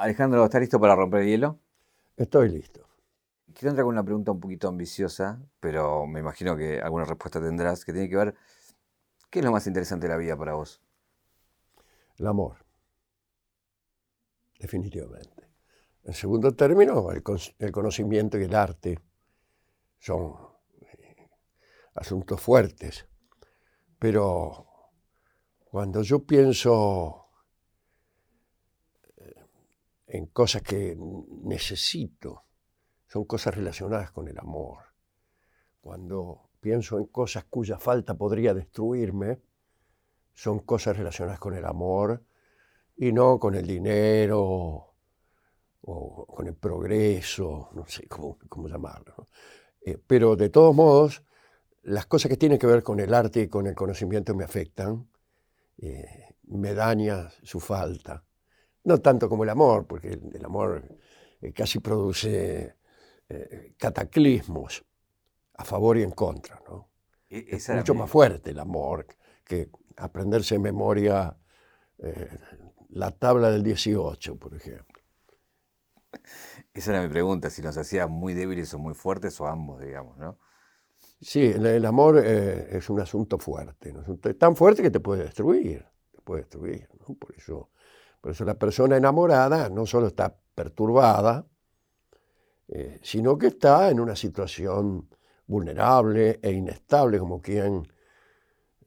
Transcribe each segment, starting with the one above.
Alejandro, ¿estás listo para romper el hielo? Estoy listo. Quiero entrar con una pregunta un poquito ambiciosa, pero me imagino que alguna respuesta tendrás, que tiene que ver, ¿qué es lo más interesante de la vida para vos? El amor. Definitivamente. En segundo término, el, el conocimiento y el arte son eh, asuntos fuertes. Pero cuando yo pienso en cosas que necesito, son cosas relacionadas con el amor. Cuando pienso en cosas cuya falta podría destruirme, son cosas relacionadas con el amor y no con el dinero o con el progreso, no sé cómo, llamarlo. Eh, pero de todos modos, las cosas que tienen que ver con el arte y con el conocimiento me afectan, eh, me daña su falta. No tanto como el amor, porque el, amor eh, casi produce cataclismos a favor y en contra. ¿no? E, es mucho más fuerte el amor que aprenderse en memoria la tabla del 18, por ejemplo. Esa era mi pregunta, si nos hacía muy débiles o muy fuertes o ambos, digamos, ¿no? Sí, el, amor eh, es un asunto fuerte, ¿no? es tan fuerte que te puede destruir, te puede destruir, ¿no? Por eso, por eso la persona enamorada no solo está perturbada, eh, sino que está en una situación vulnerable e inestable, como quien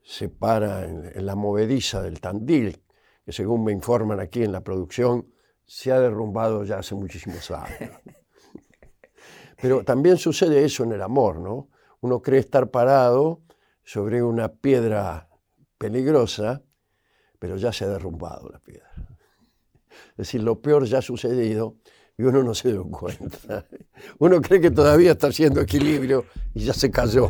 se para en, en la movediza del Tandil, que según me informan aquí en la producción, se ha derrumbado ya hace muchísimos años. Pero también sucede eso en el amor, ¿no? Uno cree estar parado sobre una piedra peligrosa, pero ya se ha derrumbado la piedra. Es decir, lo peor ya ha sucedido y uno no se dio cuenta. Uno cree que todavía está haciendo equilibrio y ya se cayó.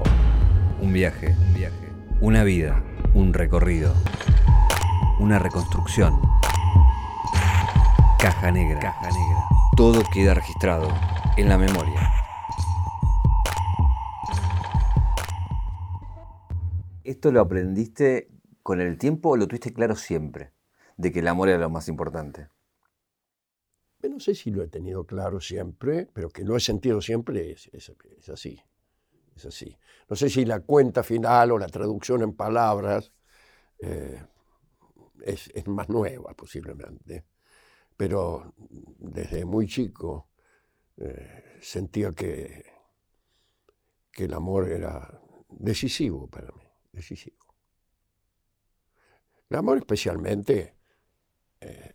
Un viaje, un viaje, una vida, un recorrido una reconstrucción. Caja negra. Caja negra. Todo queda registrado en la memoria. ¿Esto lo aprendiste con el tiempo o lo tuviste claro siempre? De que el amor era lo más importante. No sé si lo he tenido claro siempre, pero que lo he sentido siempre es, así. Es así. No sé si la cuenta final o la traducción en palabras eh, es, más nueva posiblemente, pero desde muy chico eh, sentía que, que el amor era decisivo para mí, decisivo. El amor especialmente eh,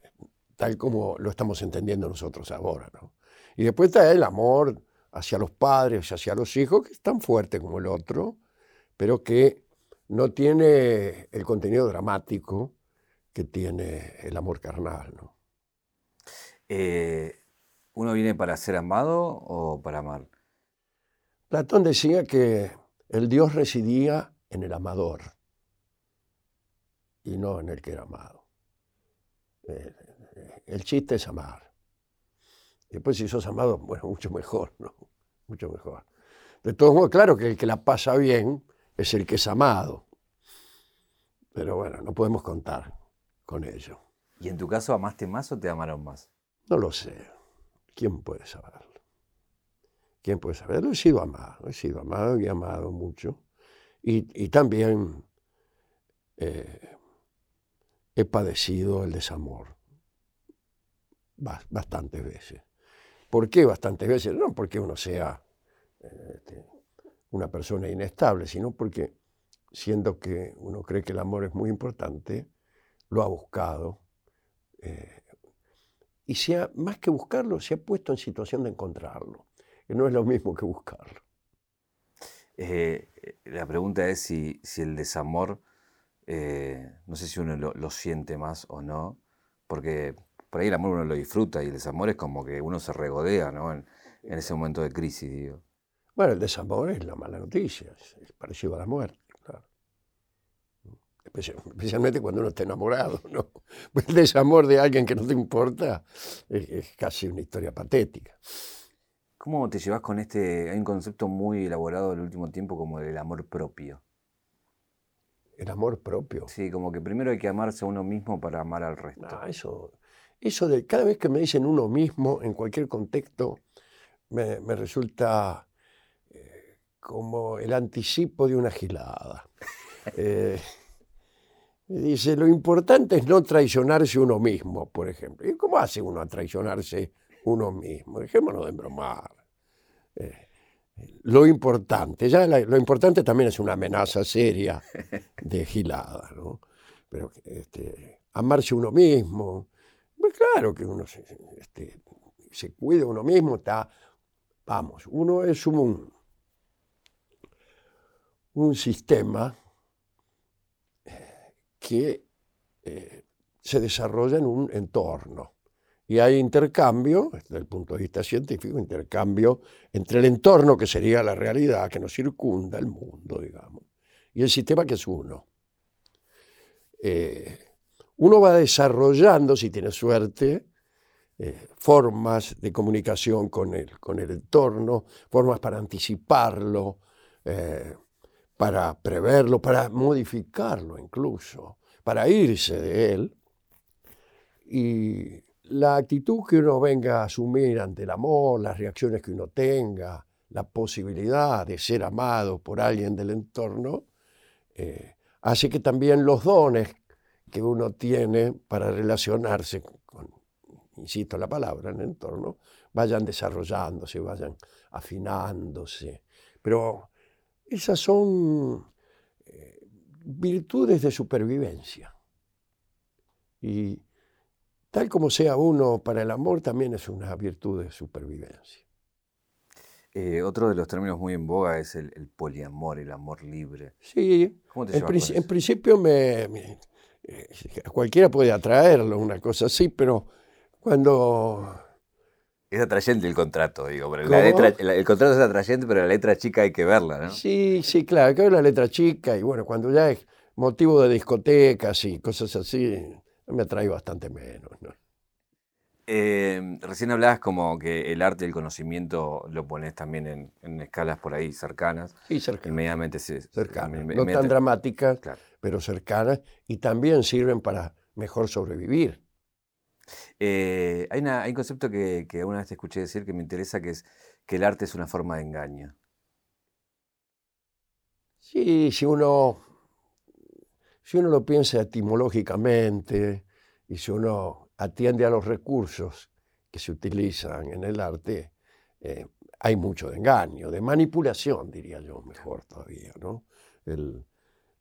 tal como lo estamos entendiendo nosotros ahora. ¿no? Y después está el amor hacia los padres, hacia los hijos, que es tan fuerte como el otro, pero que no tiene el contenido dramático que tiene el amor carnal. ¿no? Eh, ¿Uno viene para ser amado o para amar? Platón decía que el Dios residía en el amador y no en el que era amado. Eh, el chiste es amar. Después si sos amado, bueno, mucho mejor, ¿no? Mucho mejor. De todos modos, claro que el que la pasa bien es el que es amado. Pero bueno, no podemos contar con ello. ¿Y en tu caso amaste más o te amaron más? No lo sé. ¿Quién puede saberlo? ¿Quién puede saberlo? He sido amado, he sido amado y amado mucho. Y, también eh, he padecido el desamor bastantes veces. ¿Por qué bastantes veces? No porque uno sea este, una persona inestable, sino porque siendo que uno cree que el amor es muy importante, lo ha buscado. Eh, y se más que buscarlo, se ha puesto en situación de encontrarlo, que no es lo mismo que buscarlo. Eh, la pregunta es si, el desamor, eh, no sé si uno lo, siente más o no, porque por ahí el amor uno lo disfruta y el desamor es como que uno se regodea ¿no? en, ese momento de crisis. Digo. Bueno, el desamor es la mala noticia, es parecido a la muerte especialmente cuando uno está enamorado. ¿no? El desamor de alguien que no te importa es, casi una historia patética. ¿Cómo te llevas con este? Hay un concepto muy elaborado el último tiempo como el amor propio. El amor propio. Sí, como que primero hay que amarse a uno mismo para amar al resto. eso, eso de cada vez que me dicen uno mismo, en cualquier contexto, me, resulta eh, como el anticipo de una gilada. Eh, dice, lo importante es no traicionarse uno mismo, por ejemplo. ¿Y cómo hace uno a traicionarse uno mismo? Dejémonos de bromar. Eh, lo importante, ya lo importante también es una amenaza seria de gilada, ¿no? Pero este, amarse uno mismo, pues claro que uno se, este, cuida uno mismo, está, vamos, uno es un, un sistema que eh, se desarrolla en un entorno. Y hay intercambio, desde el punto de vista científico, intercambio entre el entorno, que sería la realidad que nos circunda, el mundo, digamos, y el sistema que es uno. Eh, uno va desarrollando, si tiene suerte, eh, formas de comunicación con el, con el entorno, formas para anticiparlo, para preverlo, para modificarlo incluso, para irse de él. Y la actitud que uno venga a asumir ante el amor, las reacciones que uno tenga, la posibilidad de ser amado por alguien del entorno, eh, hace que también los dones que uno tiene para relacionarse con, insisto la palabra, en el entorno, vayan desarrollándose, vayan afinándose. Pero esas son eh, virtudes de supervivencia. Y tal como sea uno para el amor, también es una virtud de supervivencia. Eh, otro de los términos muy en boga es el, poliamor, el amor libre. Sí, en, principio me, cualquiera puede atraerlo, una cosa así, pero cuando es atrayente el contrato, digo. la letra, el contrato es atrayente, pero la letra chica hay que verla, ¿no? Sí, sí, claro, que la letra chica y bueno, cuando ya es motivo de discotecas y cosas así, me atrae bastante menos, ¿no? Eh, recién hablabas como que el arte y el conocimiento lo pones también en, escalas por ahí cercanas. Sí, cercanas. Inmediatamente Cercanas. no tan dramáticas, pero cercanas. Y también sirven para mejor sobrevivir. Eh, hay, un concepto que, que, una vez te escuché decir que me interesa, que es que el arte es una forma de engaño. Sí, si uno, si uno lo piensa etimológicamente y si uno atiende a los recursos que se utilizan en el arte, eh, hay mucho de engaño, de manipulación, diría yo, mejor todavía. ¿no? El,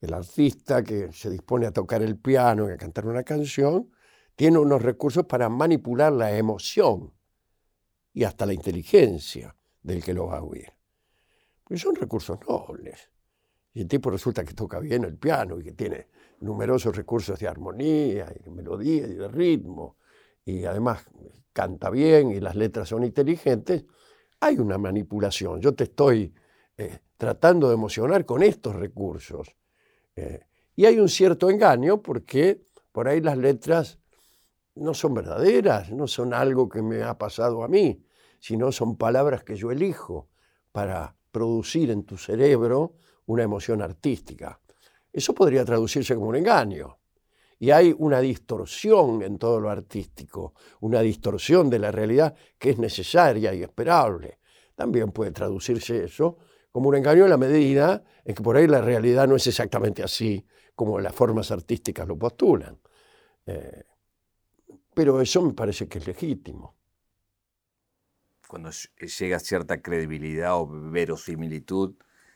el artista que se dispone a tocar el piano y a cantar una canción, tiene unos recursos para manipular la emoción y hasta la inteligencia del que lo va a oír. Porque son recursos nobles. Y el tipo resulta que toca bien el piano y que tiene numerosos recursos de armonía de melodía y de ritmo, y además canta bien y las letras son inteligentes, hay una manipulación. Yo te estoy eh, tratando de emocionar con estos recursos. Eh, y hay un cierto engaño porque por ahí las letras no son verdaderas, no son algo que me ha pasado a mí, sino son palabras que yo elijo para producir en tu cerebro una emoción artística. Eso podría traducirse como un engaño. Y hay una distorsión en todo lo artístico, una distorsión de la realidad que es necesaria y esperable. También puede traducirse eso como un engaño en la medida en que por ahí la realidad no es exactamente así como las formas artísticas lo postulan. Eh, pero eso me parece que es legítimo. Cuando llega cierta credibilidad o verosimilitud,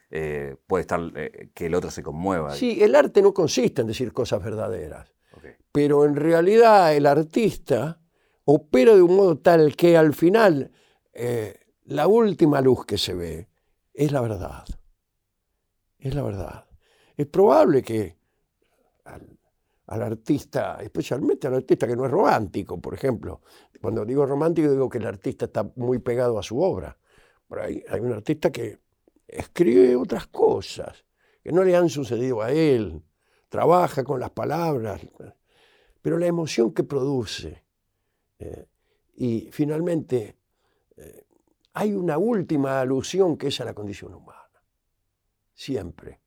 eh, puede estar eh, que el otro se conmueva. Sí, el arte no consiste en decir cosas verdaderas, pero en realidad el artista opera de un modo tal que al final eh, la última luz que se ve es la verdad. Es la verdad. Es probable que al artista, especialmente al artista que no es romántico, por ejemplo. Cuando digo romántico digo que el artista está muy pegado a su obra. Pero hay, hay un artista que escribe otras cosas que no le han sucedido a él, trabaja con las palabras, pero la emoción que produce. Eh, y finalmente hay una última alusión que es a la condición humana. Siempre,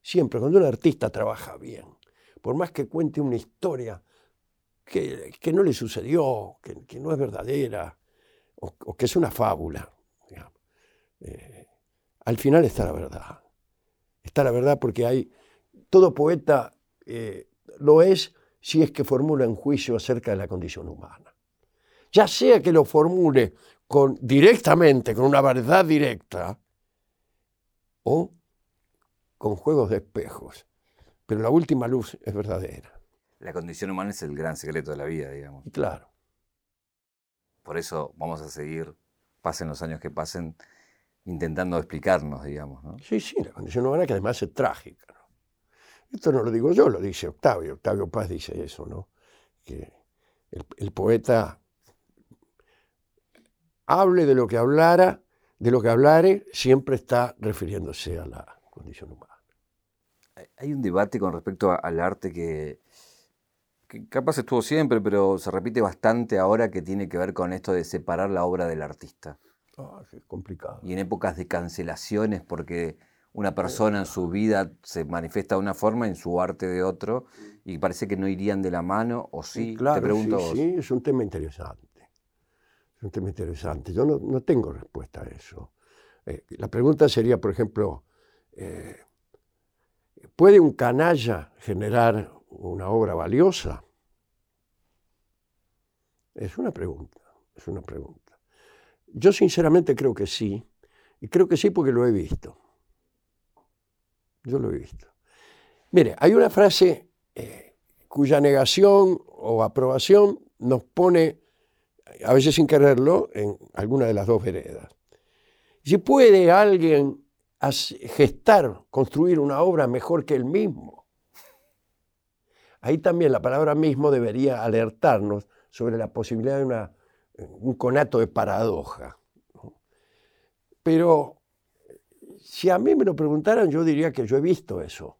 siempre, cuando un artista trabaja bien por más que cuente una historia que, no le sucedió, que, no es verdadera, o, que es una fábula. Eh, al final está la verdad. Está la verdad porque hay, todo poeta eh, lo es si es que formula un juicio acerca de la condición humana. Ya sea que lo formule con, directamente, con una verdad directa, o con juegos de espejos. Pero la última luz es verdadera. La condición humana es el gran secreto de la vida, digamos. Claro. Por eso vamos a seguir, pasen los años que pasen, intentando explicarnos, digamos. ¿no? Sí, sí, la condición humana que además es trágica. Esto no lo digo yo, lo dice Octavio. Octavio Paz dice eso, ¿no? Que el, poeta hable de lo que hablara, de lo que hablare, siempre está refiriéndose a la condición humana. Hay un debate con respecto al arte que, capaz estuvo siempre, pero se repite bastante ahora que tiene que ver con esto de separar la obra del artista. Ah, es complicado. Y en épocas de cancelaciones, porque una persona en su vida se manifiesta de una forma, en su arte de otro, y parece que no irían de la mano, o sí, te pregunto sí, sí, es un tema interesante. Es un tema interesante. Yo no, tengo respuesta a eso. Eh, la pregunta sería, por ejemplo, eh, ¿puede un canalla generar una obra valiosa? Es una pregunta, es una pregunta. Yo sinceramente creo que sí, y creo que sí porque lo he visto. Yo lo he visto. Mire, hay una frase eh, cuya negación o aprobación nos pone, a veces sin quererlo, en alguna de las dos veredas. Si puede alguien gestar, construir una obra mejor que él mismo, ahí también la palabra mismo debería alertarnos sobre la posibilidad de un conato de paradoja. Pero si a mí me lo preguntaran, yo diría que yo he visto eso,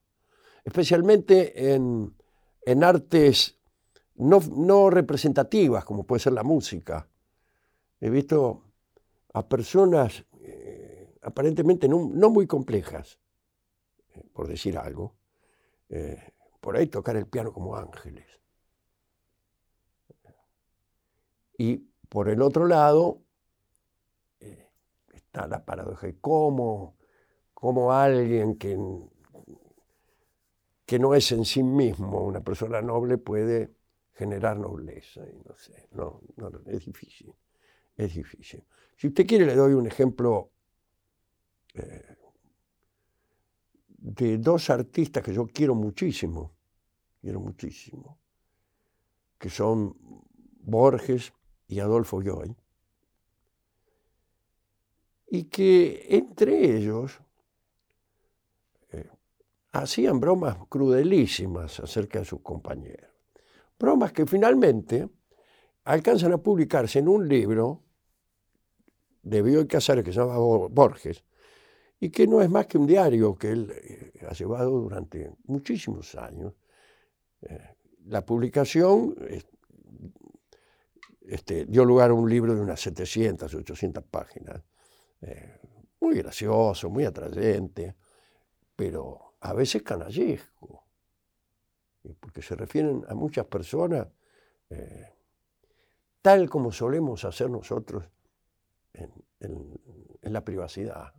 especialmente en, artes no, representativas, como puede ser la música. He visto a personas eh, aparentemente no, muy complejas, eh, por decir algo, eh, por ahí tocar el piano como ángeles. Y por el otro lado está la paradoja de cómo como alguien que, que no es en sí mismo una persona noble puede generar nobleza. Y no sé, no, es difícil, es difícil. Si usted quiere le doy un ejemplo eh, de dos artistas que yo quiero muchísimo, quiero muchísimo, que son Borges y Adolfo Joy, y que entre ellos hacían bromas crudelísimas acerca de sus compañeros. Bromas que finalmente alcanzan a publicarse en un libro de Bioy Casares que se llama Borges, y que no es más que un diario que él eh, ha llevado durante muchísimos años. Eh, la publicación este, dio lugar a un libro de unas 700, 800 páginas, eh, muy gracioso, muy atrayente, pero a veces canallesco, porque se refieren a muchas personas eh, tal como solemos hacer nosotros en, la privacidad.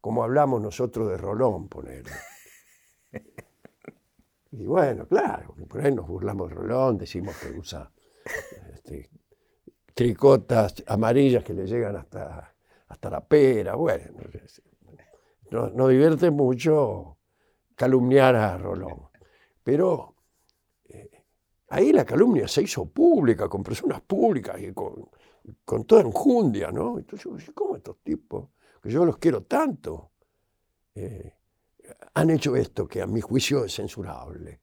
Como hablamos nosotros de Rolón, poner. Y bueno, claro, por ahí nos burlamos de Rolón, decimos que usa este, tricotas amarillas que le llegan hasta, hasta la pera, bueno, nos, divierte mucho calumniar a Rolón. Pero eh, ahí la calumnia se hizo pública, con personas públicas y con, toda enjundia, ¿no? Entonces, ¿cómo estos tipos, que yo los quiero tanto, eh, han hecho esto que a mi juicio es censurable?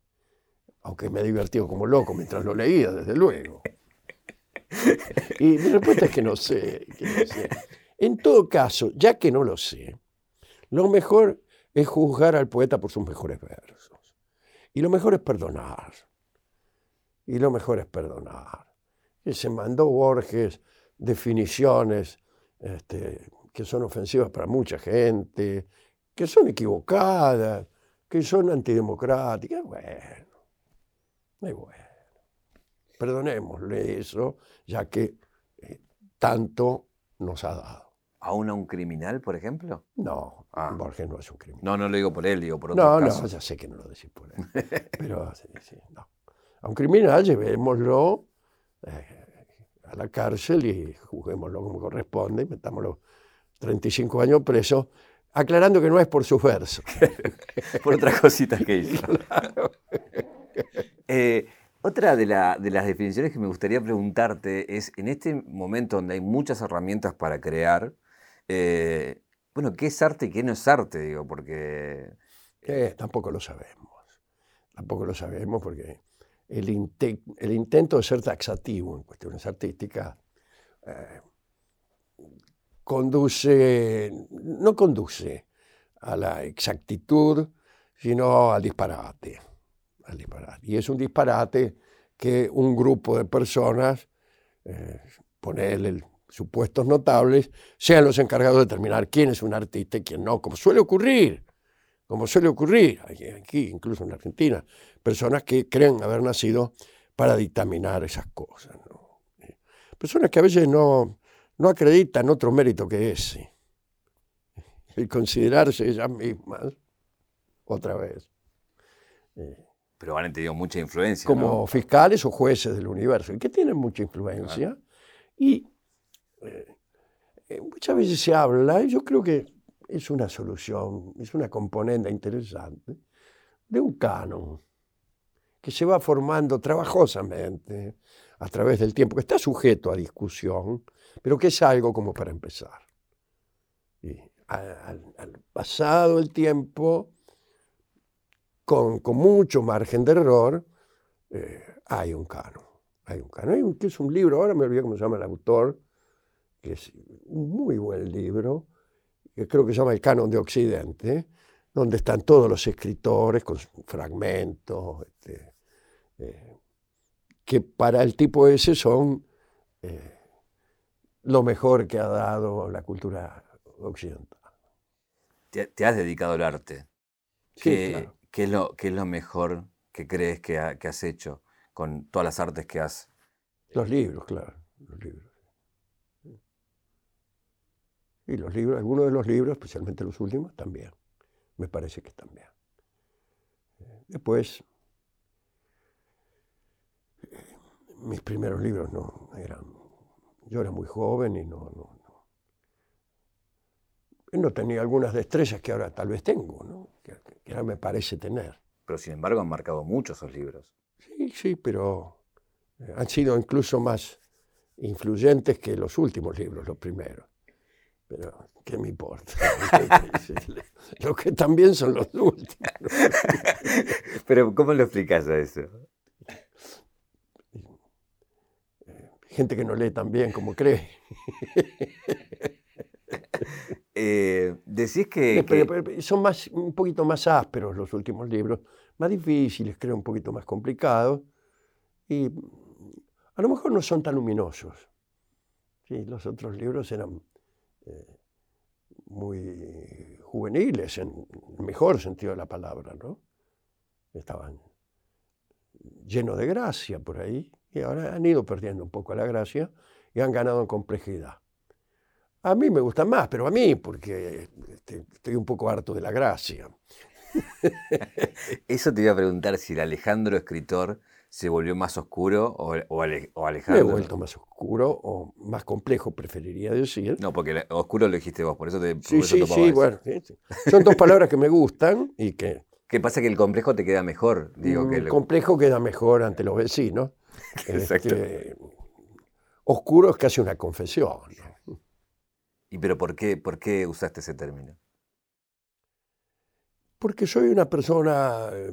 Aunque me he divertido como loco mientras lo leía, desde luego. Y mi respuesta es que no sé, que no sé. En todo caso, ya que no lo sé, lo mejor es juzgar al poeta por sus mejores versos. Y lo mejor es perdonar. Y lo mejor es perdonar. Y se mandó Borges definiciones este, que son ofensivas para mucha gente, que son equivocadas, que son antidemocráticas. Bueno, muy bueno. perdonémosle eso, ya que eh, tanto nos ha dado. ¿Aún a un criminal, por ejemplo? No, Ah. Borges no es un criminal. No, no lo digo por él, digo por otros No, no, casos. ya sé que no lo decís por él. Pero sí, sí, no. A un criminal llevémoslo eh, a la cárcel y juzguémoslo como corresponde, metámoslo 35 años preso, aclarando que no es por sus versos. por otras cositas que hizo. Eh, otra de, la- de las definiciones que me gustaría preguntarte es, en este momento donde hay muchas herramientas para crear, eh, bueno, ¿qué es arte y qué no es arte? Digo, porque... Eh, tampoco lo sabemos. Tampoco lo sabemos porque el, inte- el intento de ser taxativo en cuestiones artísticas eh, conduce, no conduce a la exactitud, sino al disparate, al disparate. Y es un disparate que un grupo de personas, eh, ponerle supuestos notables, sean los encargados de determinar quién es un artista y quién no, como suele ocurrir como suele ocurrir aquí, incluso en Argentina, personas que creen haber nacido para dictaminar esas cosas. ¿no? Eh, Personas que a veces no, no acreditan otro mérito que ese, el considerarse ellas mismas, otra vez, Pero han tenido mucha influencia. como ¿no? fiscales o jueces del universo, y que tienen mucha influencia. Y eh, eh, muchas veces se habla, y yo creo que es una solución, es una componente interesante, de un canon que se va formando trabajosamente a través del tiempo, que está sujeto a discusión, pero que es algo como para empezar. Y al, pasado el tiempo, con, con mucho margen de error, eh, hay un canon. Hay un canon. Hay un, que es un libro, ahora me olvidé cómo se llama el autor, que es un muy buen libro, que creo que se llama El Canon de Occidente, donde están todos los escritores con fragmentos, este, eh, que para el tipo ese son eh, lo mejor que ha dado la cultura occidental. Te, te has dedicado al arte. Sí, ¿Qué, claro. qué es lo, qué es lo mejor que crees que, ha- que has hecho con todas las artes que has... Los libros, claro, los libros. Y los libros, algunos de los libros, especialmente los últimos, también. Me parece que también. Después, eh, mis primeros libros no eran. Yo era muy joven y no, no, no, no tenía algunas destrezas que ahora tal vez tengo, ¿no? que, que ahora me parece tener. Pero sin embargo han marcado mucho esos libros. Sí, sí, pero eh, han sido incluso más influyentes que los últimos libros, los primeros. Pero, ¿qué me importa? Lo que también son los últimos. Pero ¿cómo lo explicas a eso? Gente que no lee tan bien como cree. Eh, decís que... Pero- que- pero son más, un poquito más ásperos los últimos libros, más difíciles, creo, un poquito más complicados. Y a lo mejor no son tan luminosos. Sí, los otros libros eran eh, muy juveniles, en el mejor sentido de la palabra, ¿no? Estaban llenos de gracia por ahí, y ahora han ido perdiendo un poco la gracia y han ganado en complejidad. A mí me gustan más, pero a mí, porque este, estoy un poco harto de la gracia. Eso te iba a preguntar si el Alejandro escritor se volvió más oscuro o, o Ale- o Me he vuelto más oscuro o más complejo, preferiría decir. No, porque la- oscuro lo dijiste vos, por eso te sí, sí, sí, eso. bueno. sí, sí. Son dos palabras que me gustan y que ¿Qué pasa? Que el complejo te queda mejor. Digo, que mm, lo- complejo queda mejor ante los vecinos. Exacto. Este, oscuro es casi una confesión. ¿no? ¿Y pero por qué, por qué usaste ese término? Porque soy una persona eh,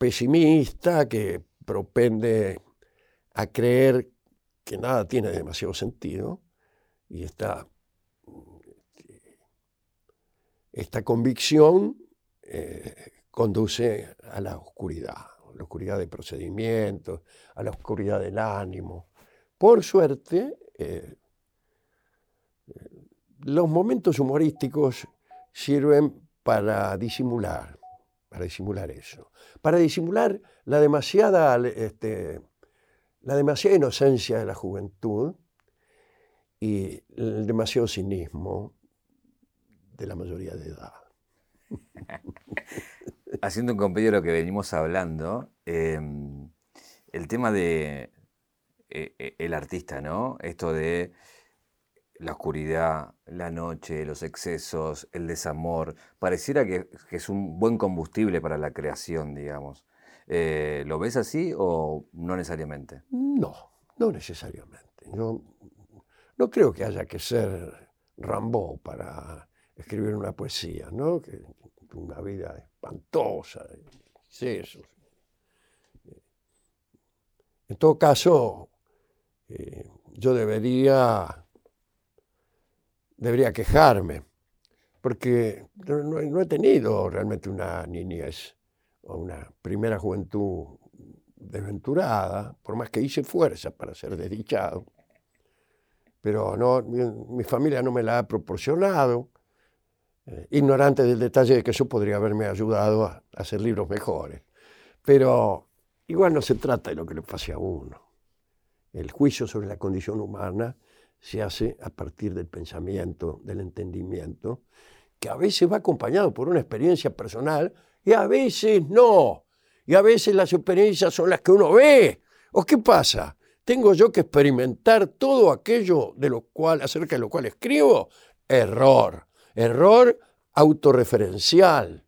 pesimista que propende a creer que nada tiene demasiado sentido y esta, esta convicción eh, conduce a la oscuridad, a la oscuridad de procedimientos, a la oscuridad del ánimo. Por suerte, eh, los momentos humorísticos sirven para disimular, para disimular eso, para disimular la demasiada este, la demasiada inocencia de la juventud y el demasiado cinismo de la mayoría de edad. Haciendo un compendio de lo que venimos hablando, em, el tema de eh, eh, el artista, ¿no? Esto de la oscuridad, la noche, los excesos, el desamor, pareciera que, es un buen combustible para la creación, digamos. Eh, ¿Lo ves así o no necesariamente? No, no necesariamente. Yo no creo que haya que ser Rambo para escribir una poesía, ¿no? Que una vida espantosa, excesos. En todo caso, eh, yo debería debería quejarme, porque no, he tenido realmente una niñez o una primera juventud desventurada, por más que hice fuerza para ser desdichado. Pero no, mi, familia no me la ha proporcionado, eh, ignorante del detalle de que eso podría haberme ayudado a, a hacer libros mejores. Pero igual no se trata de lo que le pase a uno. El juicio sobre la condición humana se hace a partir del pensamiento, del entendimiento, que a veces va acompañado por una experiencia personal y a veces no. Y a veces las experiencias son las que uno ve. ¿O qué pasa? ¿Tengo yo que experimentar todo aquello de lo cual, acerca de lo cual escribo? Error. Error autorreferencial.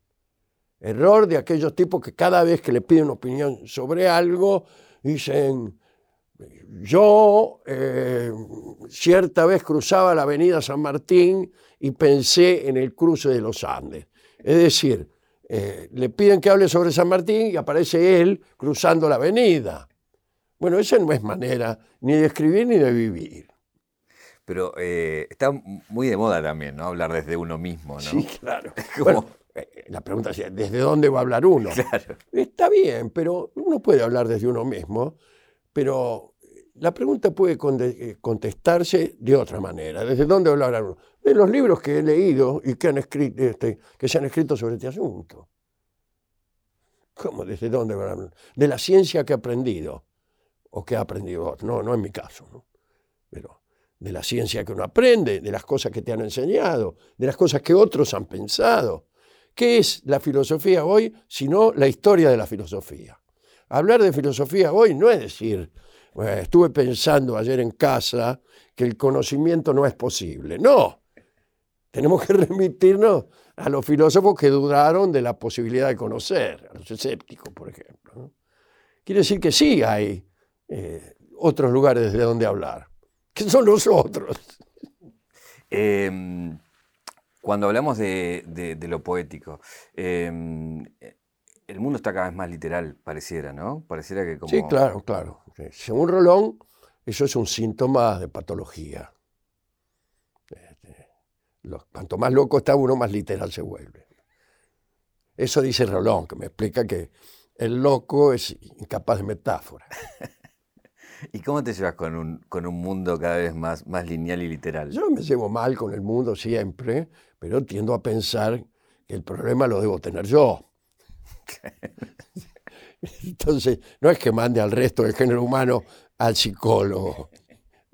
Error de aquellos tipos que cada vez que le piden opinión sobre algo, dicen, yo eh, cierta vez cruzaba la avenida San Martín y pensé en el cruce de los Andes. Es decir, eh, le piden que hable sobre San Martín y aparece él cruzando la avenida. Bueno, esa no es manera ni de escribir ni de vivir. Pero eh, está muy de moda también, ¿no? Hablar desde uno mismo, ¿no? Sí, claro. la pregunta es, ¿desde dónde va a hablar uno? Claro. Está bien, pero uno puede hablar desde uno mismo, pero la pregunta puede eh, contestarse de otra manera. ¿Desde dónde hablar? De los libros que he leído y este, que se han escrito sobre este asunto. ¿Cómo? ¿Desde dónde hablar? De la ciencia que he aprendido, o que ha aprendido. No, no es mi caso. Pero de la ciencia que uno aprende, de las cosas que te han enseñado, de las cosas que otros han pensado. ¿Qué es la filosofía hoy sino la historia de la filosofía? Hablar de filosofía hoy no es decir estuve pensando ayer en casa que el conocimiento no es posible. No, tenemos que remitirnos a los filósofos que dudaron de la posibilidad de conocer, a los escépticos, por ejemplo. Quiere decir que sí hay eh, otros lugares desde donde hablar, que son los otros. Em, cuando hablamos de, lo poético, em, el mundo está cada vez más literal, pareciera, ¿no? Pareciera que como... Sí, claro, claro. Según Rolón, eso es un síntoma de patología. Este, cuanto más loco está uno, más literal se vuelve. Eso dice Rolón, que me explica que el loco es incapaz de metáfora. ¿Y cómo te llevas con un, con un mundo cada vez más, más lineal y literal? Yo me llevo mal con el mundo siempre, pero tiendo a pensar que el problema lo debo tener yo. Entonces, no es que mande al resto del género humano al psicólogo.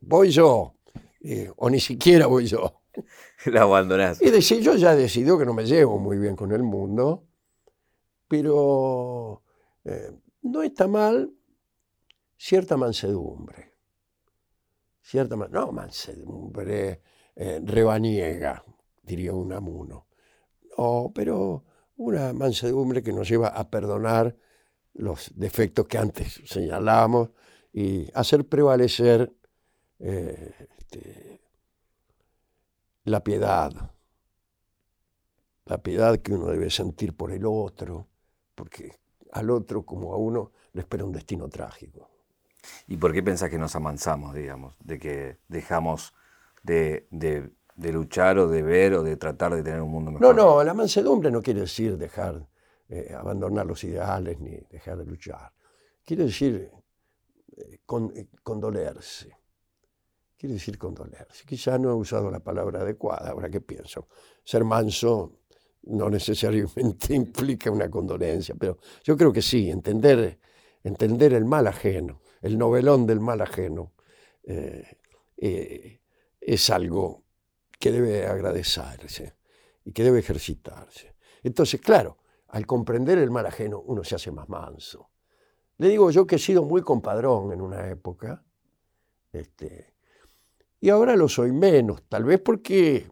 Voy yo, eh, o ni siquiera voy yo. La abandonás. Y decir, yo ya he decidido que no me llevo muy bien con el mundo, pero eh, no está mal cierta mansedumbre. Cierta, no mansedumbre eh, rebaniega, diría un amuno. No, pero una mansedumbre que nos lleva a perdonar los defectos que antes señalábamos y hacer prevalecer eh, este, la piedad, la piedad que uno debe sentir por el otro, porque al otro como a uno le espera un destino trágico. ¿Y por qué pensás que nos amansamos, digamos, de que dejamos de de luchar o de ver o de tratar de tener un mundo mejor. No, no, la mansedumbre no quiere decir dejar, eh, abandonar los ideales ni dejar de luchar. Quiere decir eh, eh, condolerse. Quiere decir condolerse. Quizá no he usado la palabra adecuada, ahora que pienso. Ser manso no necesariamente implica una condolencia, pero yo creo que sí, entender, entender el mal ajeno, el novelón del mal ajeno, eh, es algo que debe agradecerse y que debe ejercitarse. Entonces, claro, al comprender el mal ajeno uno se hace más manso. Le digo yo que he sido muy compadrón en una época, este, y ahora lo soy menos, tal vez porque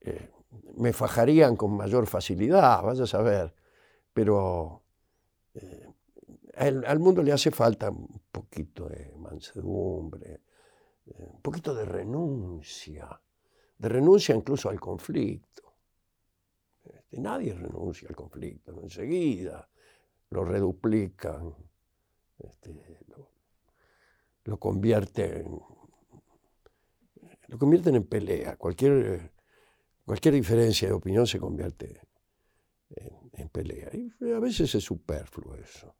eh, me fajarían con mayor facilidad, vaya a saber, pero eh, al, mundo le hace falta un poquito de mansedumbre, eh, un poquito de renuncia, de renuncia incluso al conflicto. Este, nadie renuncia al conflicto, enseguida lo reduplican, este, lo, convierten, lo convierten en pelea. Cualquier, cualquier diferencia de opinión se convierte en, pelea. Y a veces es superfluo eso.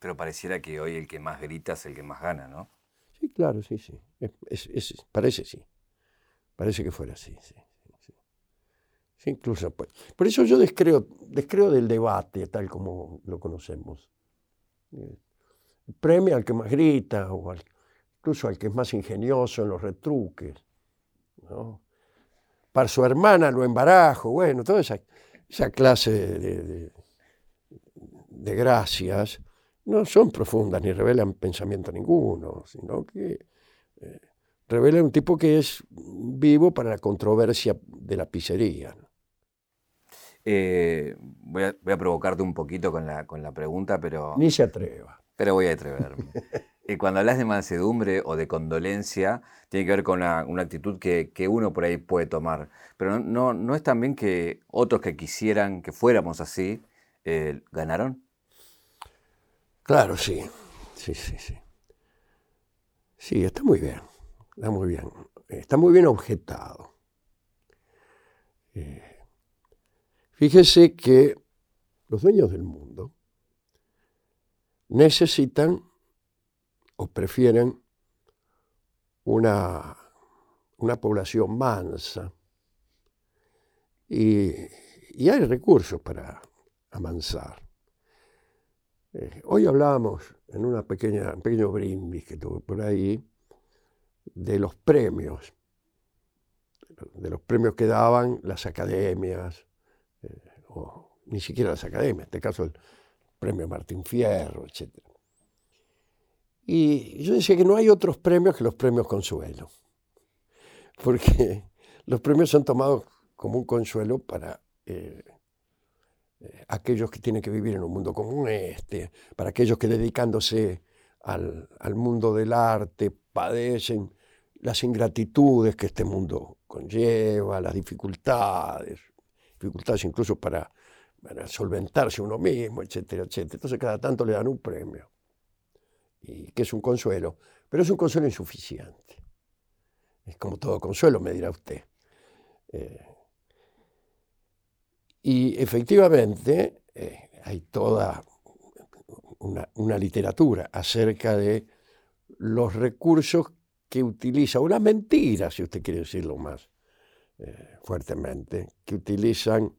Pero pareciera que hoy el que más grita es el que más gana, ¿no? Sí, claro, sí, sí. parece sí. Parece que fuera así, sí. sí, incluso, pues. Por eso yo descreo, descreo del debate tal como lo conocemos. Eh, premia al que más grita, o incluso al que es más ingenioso en los retruques. Para su hermana lo embarajo, bueno, toda esa, clase de, de, gracias no son profundas ni revelan pensamiento ninguno, sino que eh, revelan un tipo que es vivo para la controversia de la pizzería. Eh, voy, a, provocarte un poquito con la, con la pregunta, pero... Ni se atreva. Pero voy a atreverme. y cuando hablas de mansedumbre o de condolencia, tiene que ver con una, actitud que, uno por ahí puede tomar. Pero no, no, es también que otros que quisieran que fuéramos así, eh, ganaron. Claro, sí. Sí, sí, sí. Sí, está muy bien. Está muy bien. Está muy bien objetado. Eh, Fíjese que los dueños del mundo necesitan o prefieren una, una población mansa y, hay recursos para amansar. Eh, hoy hablábamos en una pequeña, un pequeño brindis que tuve por ahí de los premios, de los premios que daban las academias, o ni siquiera las academias, en este caso el premio Martín Fierro, etc. Y yo decía que no hay otros premios que los premios Consuelo, porque los premios son tomados como un consuelo para eh, eh, aquellos que tienen que vivir en un mundo como este, para aquellos que dedicándose al, al mundo del arte padecen las ingratitudes que este mundo conlleva, las dificultades, dificultades incluso para, solventarse uno mismo, etcétera, etcétera. Entonces cada tanto le dan un premio, y que es un consuelo, pero es un consuelo insuficiente. Es como todo consuelo, me dirá usted. Eh, y efectivamente eh, hay toda una, una, literatura acerca de los recursos que utiliza, una mentira, si usted quiere decirlo más, eh, fuertemente, que utilizan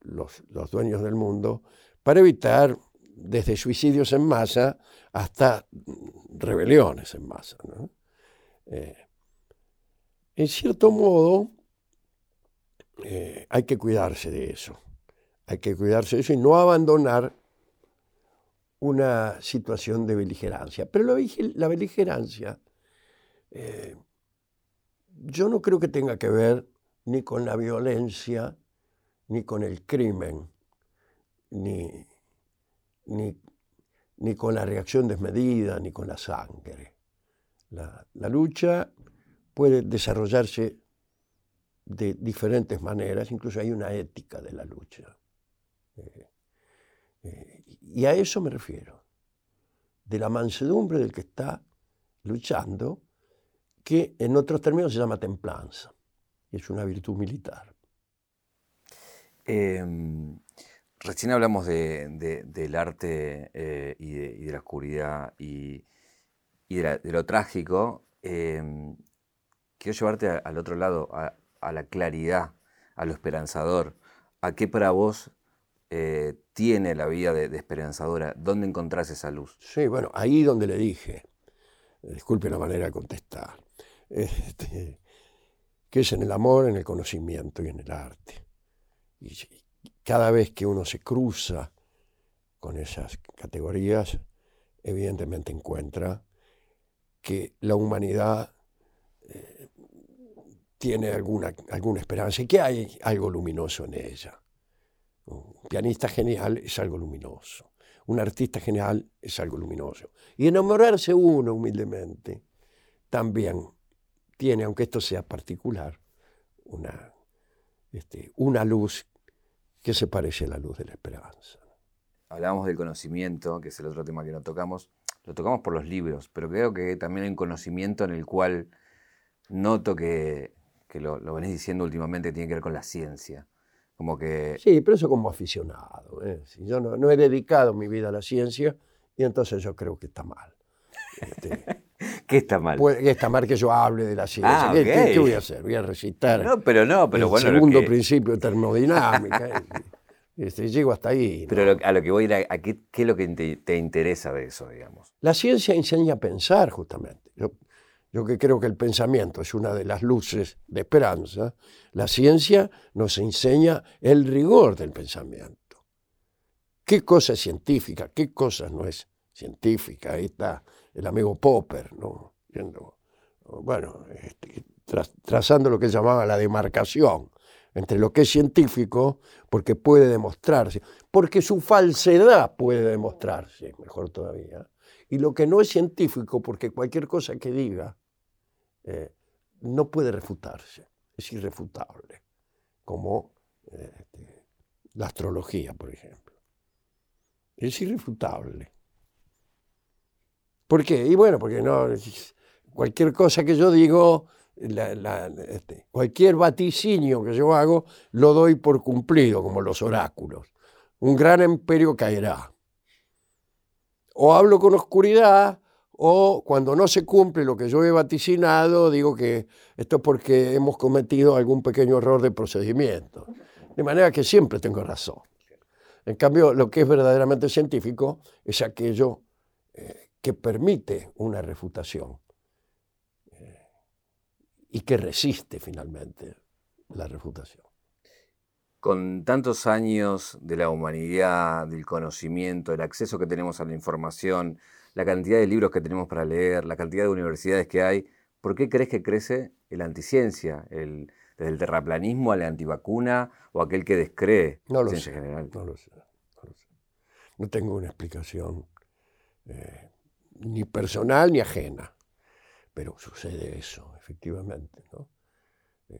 los, dueños del mundo para evitar desde suicidios en masa hasta rebeliones en masa. Eh, en cierto modo, eh, hay que cuidarse de eso. Hay que cuidarse de eso y no abandonar una situación de beligerancia. Pero la beligerancia, yo no creo que tenga que ver ni con la violencia, ni con el crimen, ni, ni, con la reacción desmedida, ni con la sangre. La, lucha puede desarrollarse de diferentes maneras, incluso hay una ética de la lucha. Eh, eh, y a eso me refiero, de la mansedumbre del que está luchando, que en otros términos se llama templanza es una virtud militar. Em, recién hablamos del arte eh, y, de, la oscuridad y, de, lo trágico. Em, quiero llevarte al otro lado, a, la claridad, a lo esperanzador. ¿A qué para vos eh, tiene la vida de, esperanzadora? ¿Dónde encontrás esa luz? Sí, bueno, ahí donde le dije, disculpe la manera de contestar, este, que es en el amor, en el conocimiento y en el arte. Y cada vez que uno se cruza con esas categorías, evidentemente encuentra que la humanidad eh, tiene alguna, alguna esperanza y que hay algo luminoso en ella. Un pianista genial es algo luminoso. Un artista genial es algo luminoso. Y enamorarse uno humildemente también tiene, aunque esto sea particular, una, este, una luz que se parece a la luz de la esperanza. Hablamos del conocimiento, que es el otro tema que no tocamos. Lo tocamos por los libros, pero creo que también hay un conocimiento en el cual noto que, lo, lo venís diciendo últimamente, tiene que ver con la ciencia. Como que... Sí, pero eso como aficionado. ¿eh? yo no, he dedicado mi vida a la ciencia y entonces yo creo que está mal. Este, ¿Qué está mal? está mal que yo hable de la ciencia. Ah, ¿Qué, voy a hacer? Voy a recitar no, pero no, pero el segundo principio de termodinámica. este, llego hasta ahí. Pero a lo que voy a ir, a, qué, es lo que te, interesa de eso, digamos? La ciencia enseña a pensar, justamente. Yo, yo que creo que el pensamiento es una de las luces de esperanza, la ciencia nos enseña el rigor del pensamiento. ¿Qué cosa es científica? ¿Qué cosa no es científica? Ahí está el amigo Popper, ¿no? bueno, este, trazando lo que llamaba la demarcación entre lo que es científico, porque puede demostrarse, porque su falsedad puede demostrarse, mejor todavía, y lo que no es científico, porque cualquier cosa que diga eh, no puede refutarse, es irrefutable, como eh, este, la astrología, por ejemplo. Es irrefutable. ¿Por qué? Y bueno, porque no, cualquier cosa que yo digo, este, cualquier vaticinio que yo hago, lo doy por cumplido, como los oráculos. Un gran imperio caerá. O hablo con oscuridad, o cuando no se cumple lo que yo he vaticinado, digo que esto es porque hemos cometido algún pequeño error de procedimiento. De manera que siempre tengo razón. En cambio, lo que es verdaderamente científico es aquello eh, que permite una refutación eh, y que resiste finalmente la refutación con tantos años de la humanidad, del conocimiento, el acceso que tenemos a la información, la cantidad de libros que tenemos para leer, la cantidad de universidades que hay, ¿por qué crees que crece la anticiencia, el, desde el terraplanismo a la antivacuna o aquel que descree no lo ciencia sé, general? No lo, sé, no tengo una explicación eh, ni personal ni ajena, pero sucede eso, efectivamente. ¿no?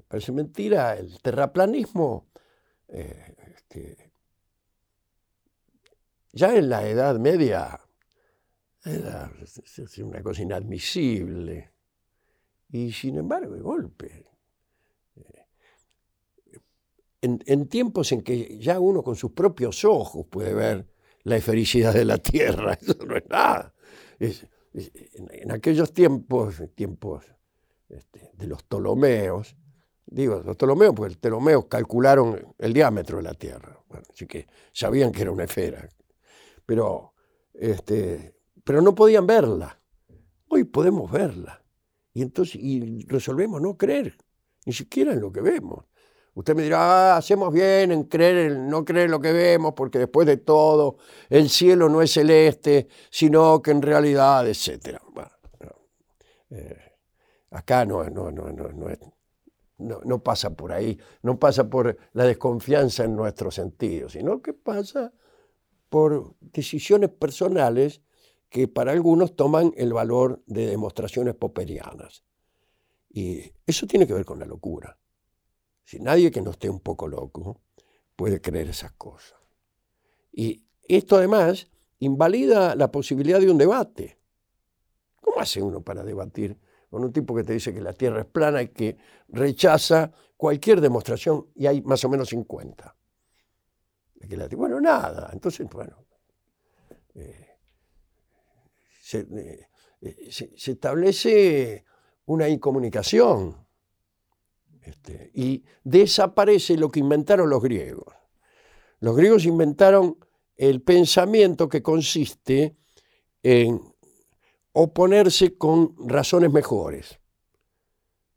Parece mentira, el terraplanismo eh, este, ya en la Edad Media era una cosa inadmisible. Y sin embargo, de golpe, eh, en, tiempos en que ya uno con sus propios ojos puede ver la efericidad de la tierra, eso no es nada. En, aquellos tiempos, tiempos este, de los Ptolomeos, Digo, los Ptolomeos, porque los Ptolomeos calcularon el diámetro de la Tierra, así que sabían que era una esfera. Pero, este, pero no podían verla. Hoy podemos verla. Y entonces y resolvemos no creer, ni siquiera en lo que vemos. Usted me dirá, ah, hacemos bien en creer, en no creer lo que vemos, porque después de todo, el cielo no es celeste, sino que en realidad, etc. Eh, acá no, no, no, no, es, no, pasa por ahí, no pasa por la desconfianza en nuestros sentidos, sino que pasa por decisiones personales que para algunos toman el valor de demostraciones popperianas. Y eso tiene que ver con la locura. Si nadie que no esté un poco loco puede creer esas cosas. Y esto además invalida la posibilidad de un debate. ¿Cómo hace uno para debatir con un tipo que te dice que la Tierra es plana y que rechaza cualquier demostración, y hay más o menos 50. bueno, nada. Entonces, bueno, eh, eh, eh, se, establece una incomunicación este, y desaparece lo que inventaron los griegos. Los griegos inventaron el pensamiento que consiste en oponerse con razones mejores.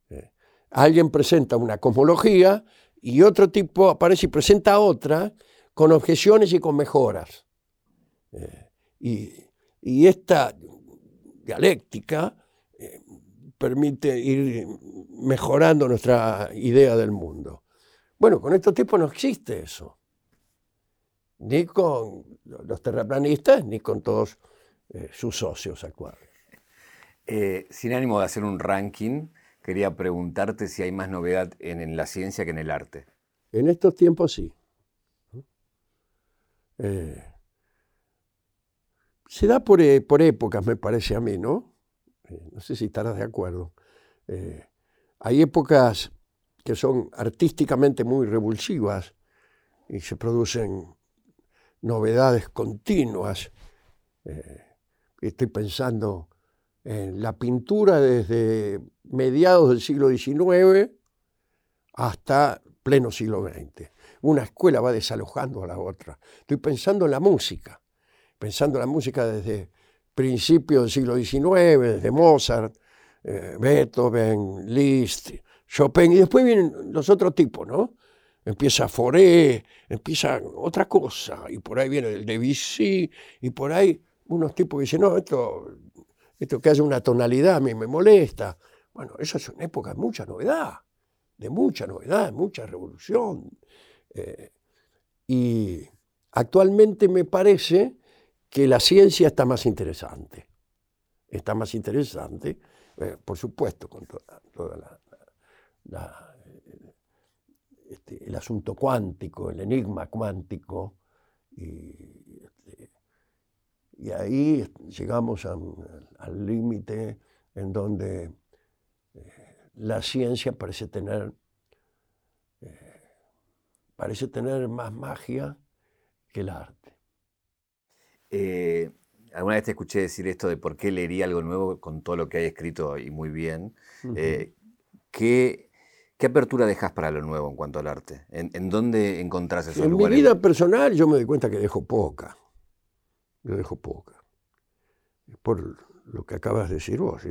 Eh, alguien presenta una cosmología y otro tipo aparece y presenta otra con objeciones y con mejoras. Eh, y, esta dialéctica permite ir mejorando nuestra idea del mundo. Bueno, con estos tipos no existe eso. Ni con los terraplanistas, ni con todos eh, sus socios actuales. sin ánimo de hacer un ranking, quería preguntarte si hay más novedad en la ciencia que en el arte. En estos tiempos sí. Eh, se da por, eh, por, épocas, me parece a mí, ¿no? Eh, no sé si estarás de acuerdo. hay épocas que son artísticamente muy revulsivas y se producen novedades continuas. estoy pensando en la pintura desde mediados del siglo XIX hasta pleno siglo XX. Una escuela va desalojando a la otra. Estoy pensando en la música, pensando en la música desde principios del siglo XIX, desde Mozart, eh, Beethoven, Liszt, Chopin, y después vienen los otros tipos, ¿no? Empieza Foré, empieza otra cosa, y por ahí viene el Debussy, y por ahí unos tipos que dicen, no, esto, esto que hace una tonalidad a mí me molesta. Bueno, esa es una época de mucha novedad de mucha novedad, mucha revolución. Eh, y actualmente me parece que la ciencia está más interesante. Está más interesante, eh, por supuesto, con toda, este, el asunto cuántico, el enigma cuántico. Y, este, ahí llegamos al límite en donde la ciencia parece tener, eh, parece tener más magia que el arte. Eh, alguna vez te escuché decir esto de por qué leería algo nuevo con todo lo que hay escrito y muy bien. Eh, ¿qué, apertura dejas para lo nuevo en cuanto al arte? ¿En, dónde encontrás esos En mi vida personal yo me doy cuenta que dejo poca. Yo dejo poca. Por lo que acabas de decir vos.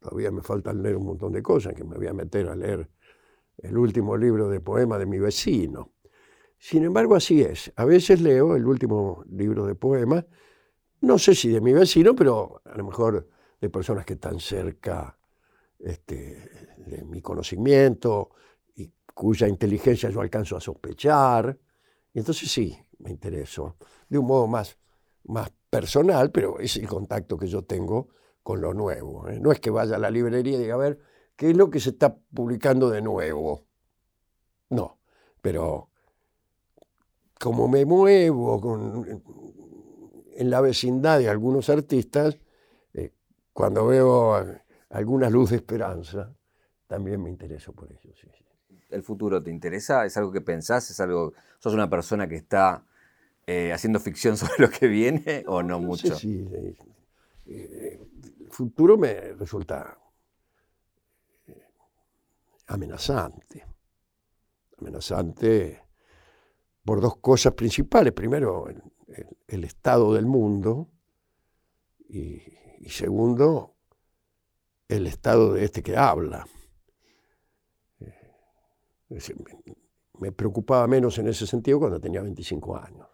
Todavía me falta leer un montón de cosas, que me voy a meter a leer el último libro de poemas de mi vecino. Sin embargo, así es. A veces leo el último libro de poemas, no sé si de mi vecino, pero a lo mejor de personas que están cerca este, de mi conocimiento y cuya inteligencia yo alcanzo a sospechar. Y entonces sí, me intereso. De un modo más, más personal, pero es el contacto que yo tengo con lo nuevo. ¿eh? No es que vaya a la librería y diga, a ver, ¿qué es lo que se está publicando de nuevo? No, pero como me muevo en la vecindad de algunos artistas, eh, cuando veo alguna luz de esperanza, también me intereso por ello. ¿El futuro te interesa? ¿Es algo que pensás? ¿Es algo, sos una persona que está eh, haciendo ficción sobre lo que viene o no, mucho? sí, el futuro me resulta eh, amenazante. Amenazante por dos cosas principales. Primero, el, estado del mundo y, segundo, el estado de este que habla. Eh, me preocupaba menos en ese sentido cuando tenía 25 años.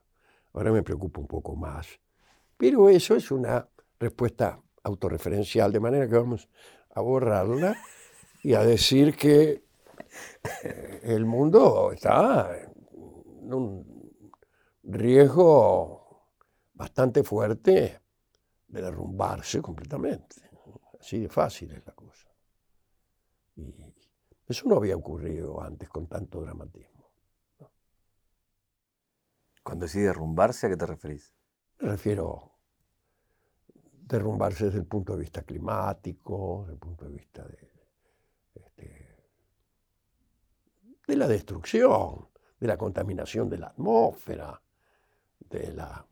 Ahora me preocupa un poco más. Pero eso es una respuesta autorreferencial, de manera que vamos a borrarla y a decir que eh, el mundo está un riesgo bastante fuerte de derrumbarse completamente. Así de fácil es la cosa. Y eso no había ocurrido antes con tanto dramatismo. Cuando decís derrumbarse, ¿a qué te referís? Me refiero derrumbarse desde el punto de vista climático, desde el punto de vista de, este, de la destrucción, de la contaminación de la atmósfera, de la,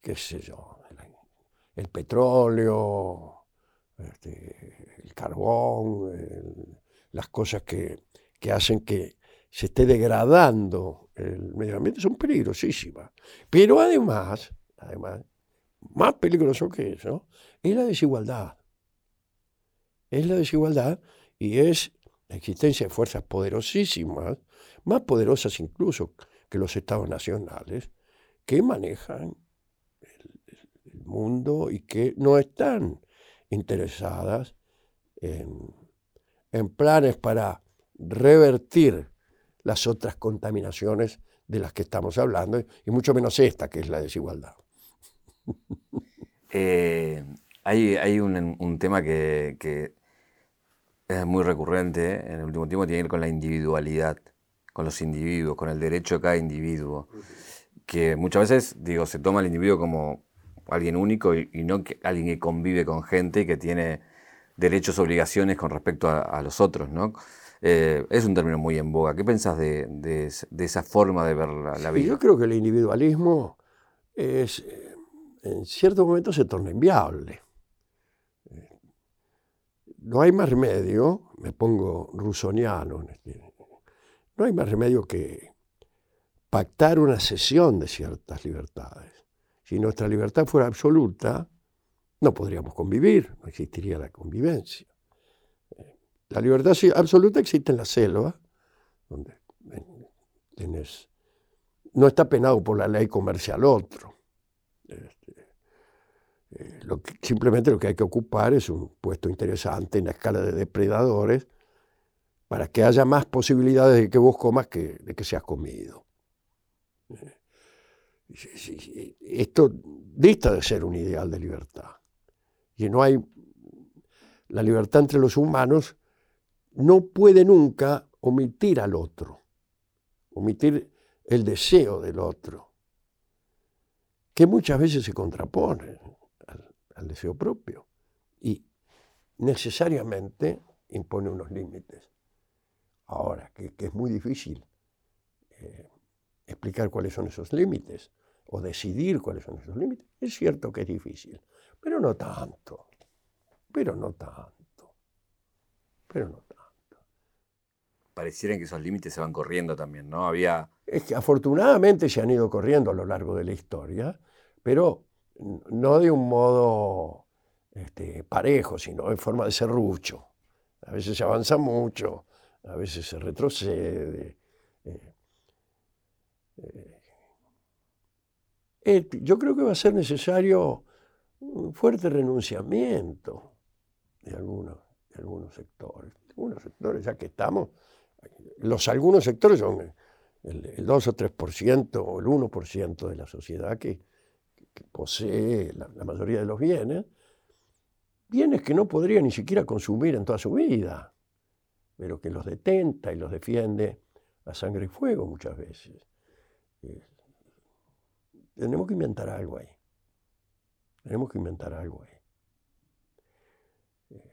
qué sé yo, el petróleo, este, el carbón, las cosas que, que hacen que se esté degradando el medio ambiente son peligrosísimas. Pero además, además, más peligroso que eso, es la desigualdad. Es la desigualdad y es la existencia de fuerzas poderosísimas, más poderosas incluso que los estados nacionales, que manejan el, mundo y que no están interesadas en, en planes para revertir las otras contaminaciones de las que estamos hablando, y mucho menos esta, que es la desigualdad. Eh, hay, un, tema que, es muy recurrente en el último tiempo, tiene que ver con la individualidad, con los individuos, con el derecho de cada individuo, que muchas veces, digo, se toma al individuo como alguien único y, no alguien que convive con gente y que tiene derechos, obligaciones con respecto a, los otros, ¿no? Eh, es un término muy en boga. ¿Qué pensás de, esa forma de ver la, vida? Yo creo que el individualismo es, eh, en cierto momento se torna inviable. Eh, no hay más remedio, me pongo rusoniano, este, no hay más remedio que pactar una cesión de ciertas libertades. Si nuestra libertad fuera absoluta, no podríamos convivir, no existiría la convivencia. La libertad absoluta existe en la selva, donde no está penado por la ley comercial otro. Este, eh, simplemente lo que hay que ocupar es un puesto interesante en la escala de depredadores para que haya más posibilidades de que vos comas que de que seas comido. Eh, esto dista de ser un ideal de libertad. Y no hay la libertad entre los humanos no puede nunca omitir al otro, omitir el deseo del otro, que muchas veces se contrapone al, deseo propio y necesariamente impone unos límites. Ahora, que, es muy difícil eh, explicar cuáles son esos límites o decidir cuáles son esos límites, es cierto que es difícil, pero no tanto, pero no tanto, pero no tanto pareciera que esos límites se van corriendo también, ¿no? Había... Es que afortunadamente se han ido corriendo a lo largo de la historia, pero no de un modo este, parejo, sino en forma de serrucho. A veces se avanza mucho, a veces se retrocede. Eh, eh, eh, yo creo que va a ser necesario un fuerte renunciamiento de algunos, sectores. Algunos sectores, ya que estamos, los algunos sectores son el, 2 o 3% o el 1% de la sociedad que, posee la, mayoría de los bienes, bienes que no podría ni siquiera consumir en toda su vida, pero que los detenta y los defiende a sangre y fuego muchas veces. Eh, tenemos que inventar algo ahí. Tenemos que inventar algo ahí. Eh,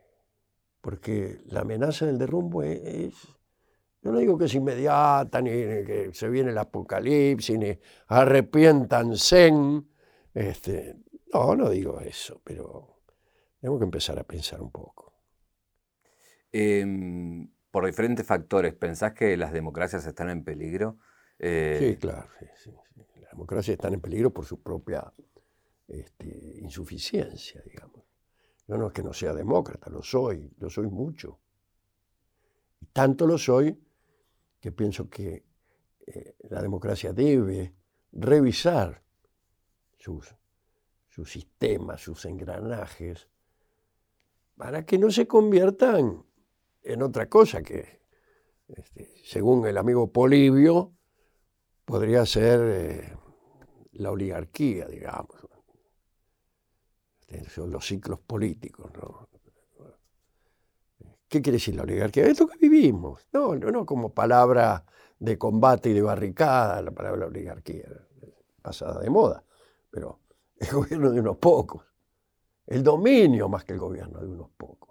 porque la amenaza del derrumbe es yo no digo que es inmediata, ni, que se viene el apocalipsis, ni arrepiéntanse. Este, no, no digo eso, pero tenemos que empezar a pensar un poco. Em, por diferentes factores, ¿pensás que las democracias están en peligro? Eh, sí, claro. Las democracias están en peligro por su propia este, insuficiencia, digamos. Yo no es que no sea demócrata, lo soy, lo soy mucho. tanto lo soy que pienso que eh, la democracia debe revisar sus, sus sistemas, sus engranajes, para que no se conviertan en otra cosa que, este, según el amigo Polibio, podría ser eh, la oligarquía, digamos. Este, son los ciclos políticos, ¿no? ¿Qué quiere decir la oligarquía? Es lo que vivimos. No, no, no como palabra de combate y de barricada, la palabra oligarquía, pasada de moda, pero el gobierno de unos pocos, el dominio más que el gobierno de unos pocos.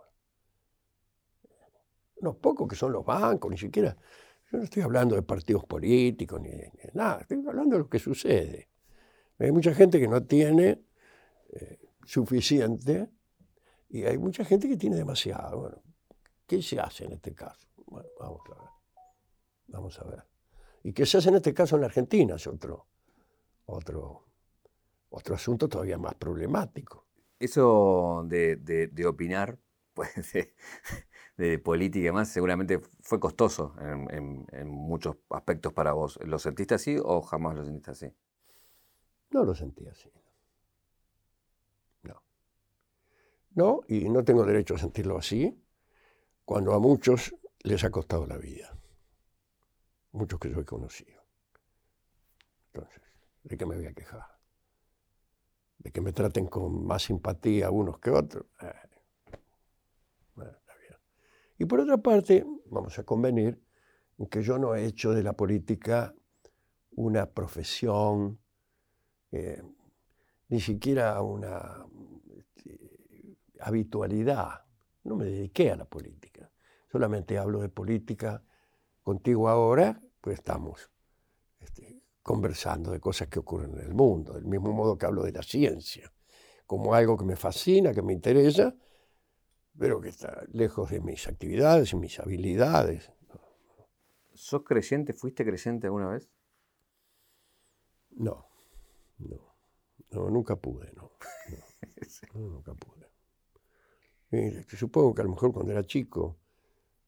Unos pocos que son los bancos, ni siquiera, yo no estoy hablando de partidos políticos ni de, nada, estoy hablando de lo que sucede. Hay mucha gente que no tiene eh, suficiente y hay mucha gente que tiene demasiado. Bueno, ¿Qué se hace en este caso? Bueno, vamos a ver. Vamos a ver. Y que se hace en este caso en la Argentina es otro, otro, otro asunto todavía más problemático. Eso de, de, opinar, pues, de, política y demás, seguramente fue costoso en, en, muchos aspectos para vos. ¿Lo sentiste así o jamás lo sentiste así? No lo sentí así. No. No, y no tengo derecho a sentirlo así cuando a muchos les ha costado la vida. Muchos que yo he conocido. Entonces, ¿de qué me voy a quejar? De que me traten con más simpatía unos que otros. Eh, y por otra parte, vamos a convenir en que yo no he hecho de la política una profesión, eh, ni siquiera una este, habitualidad. No me dediqué a la política. Solamente hablo de política contigo ahora, pues estamos este, conversando de cosas que ocurren en el mundo, del mismo modo que hablo de la ciencia, como algo que me fascina, que me interesa, pero que está lejos de mis actividades y mis habilidades. ¿Sos creyente? ¿Fuiste creyente alguna vez? No, no, no nunca pude, no, nunca pude. supongo que a lo mejor cuando era chico,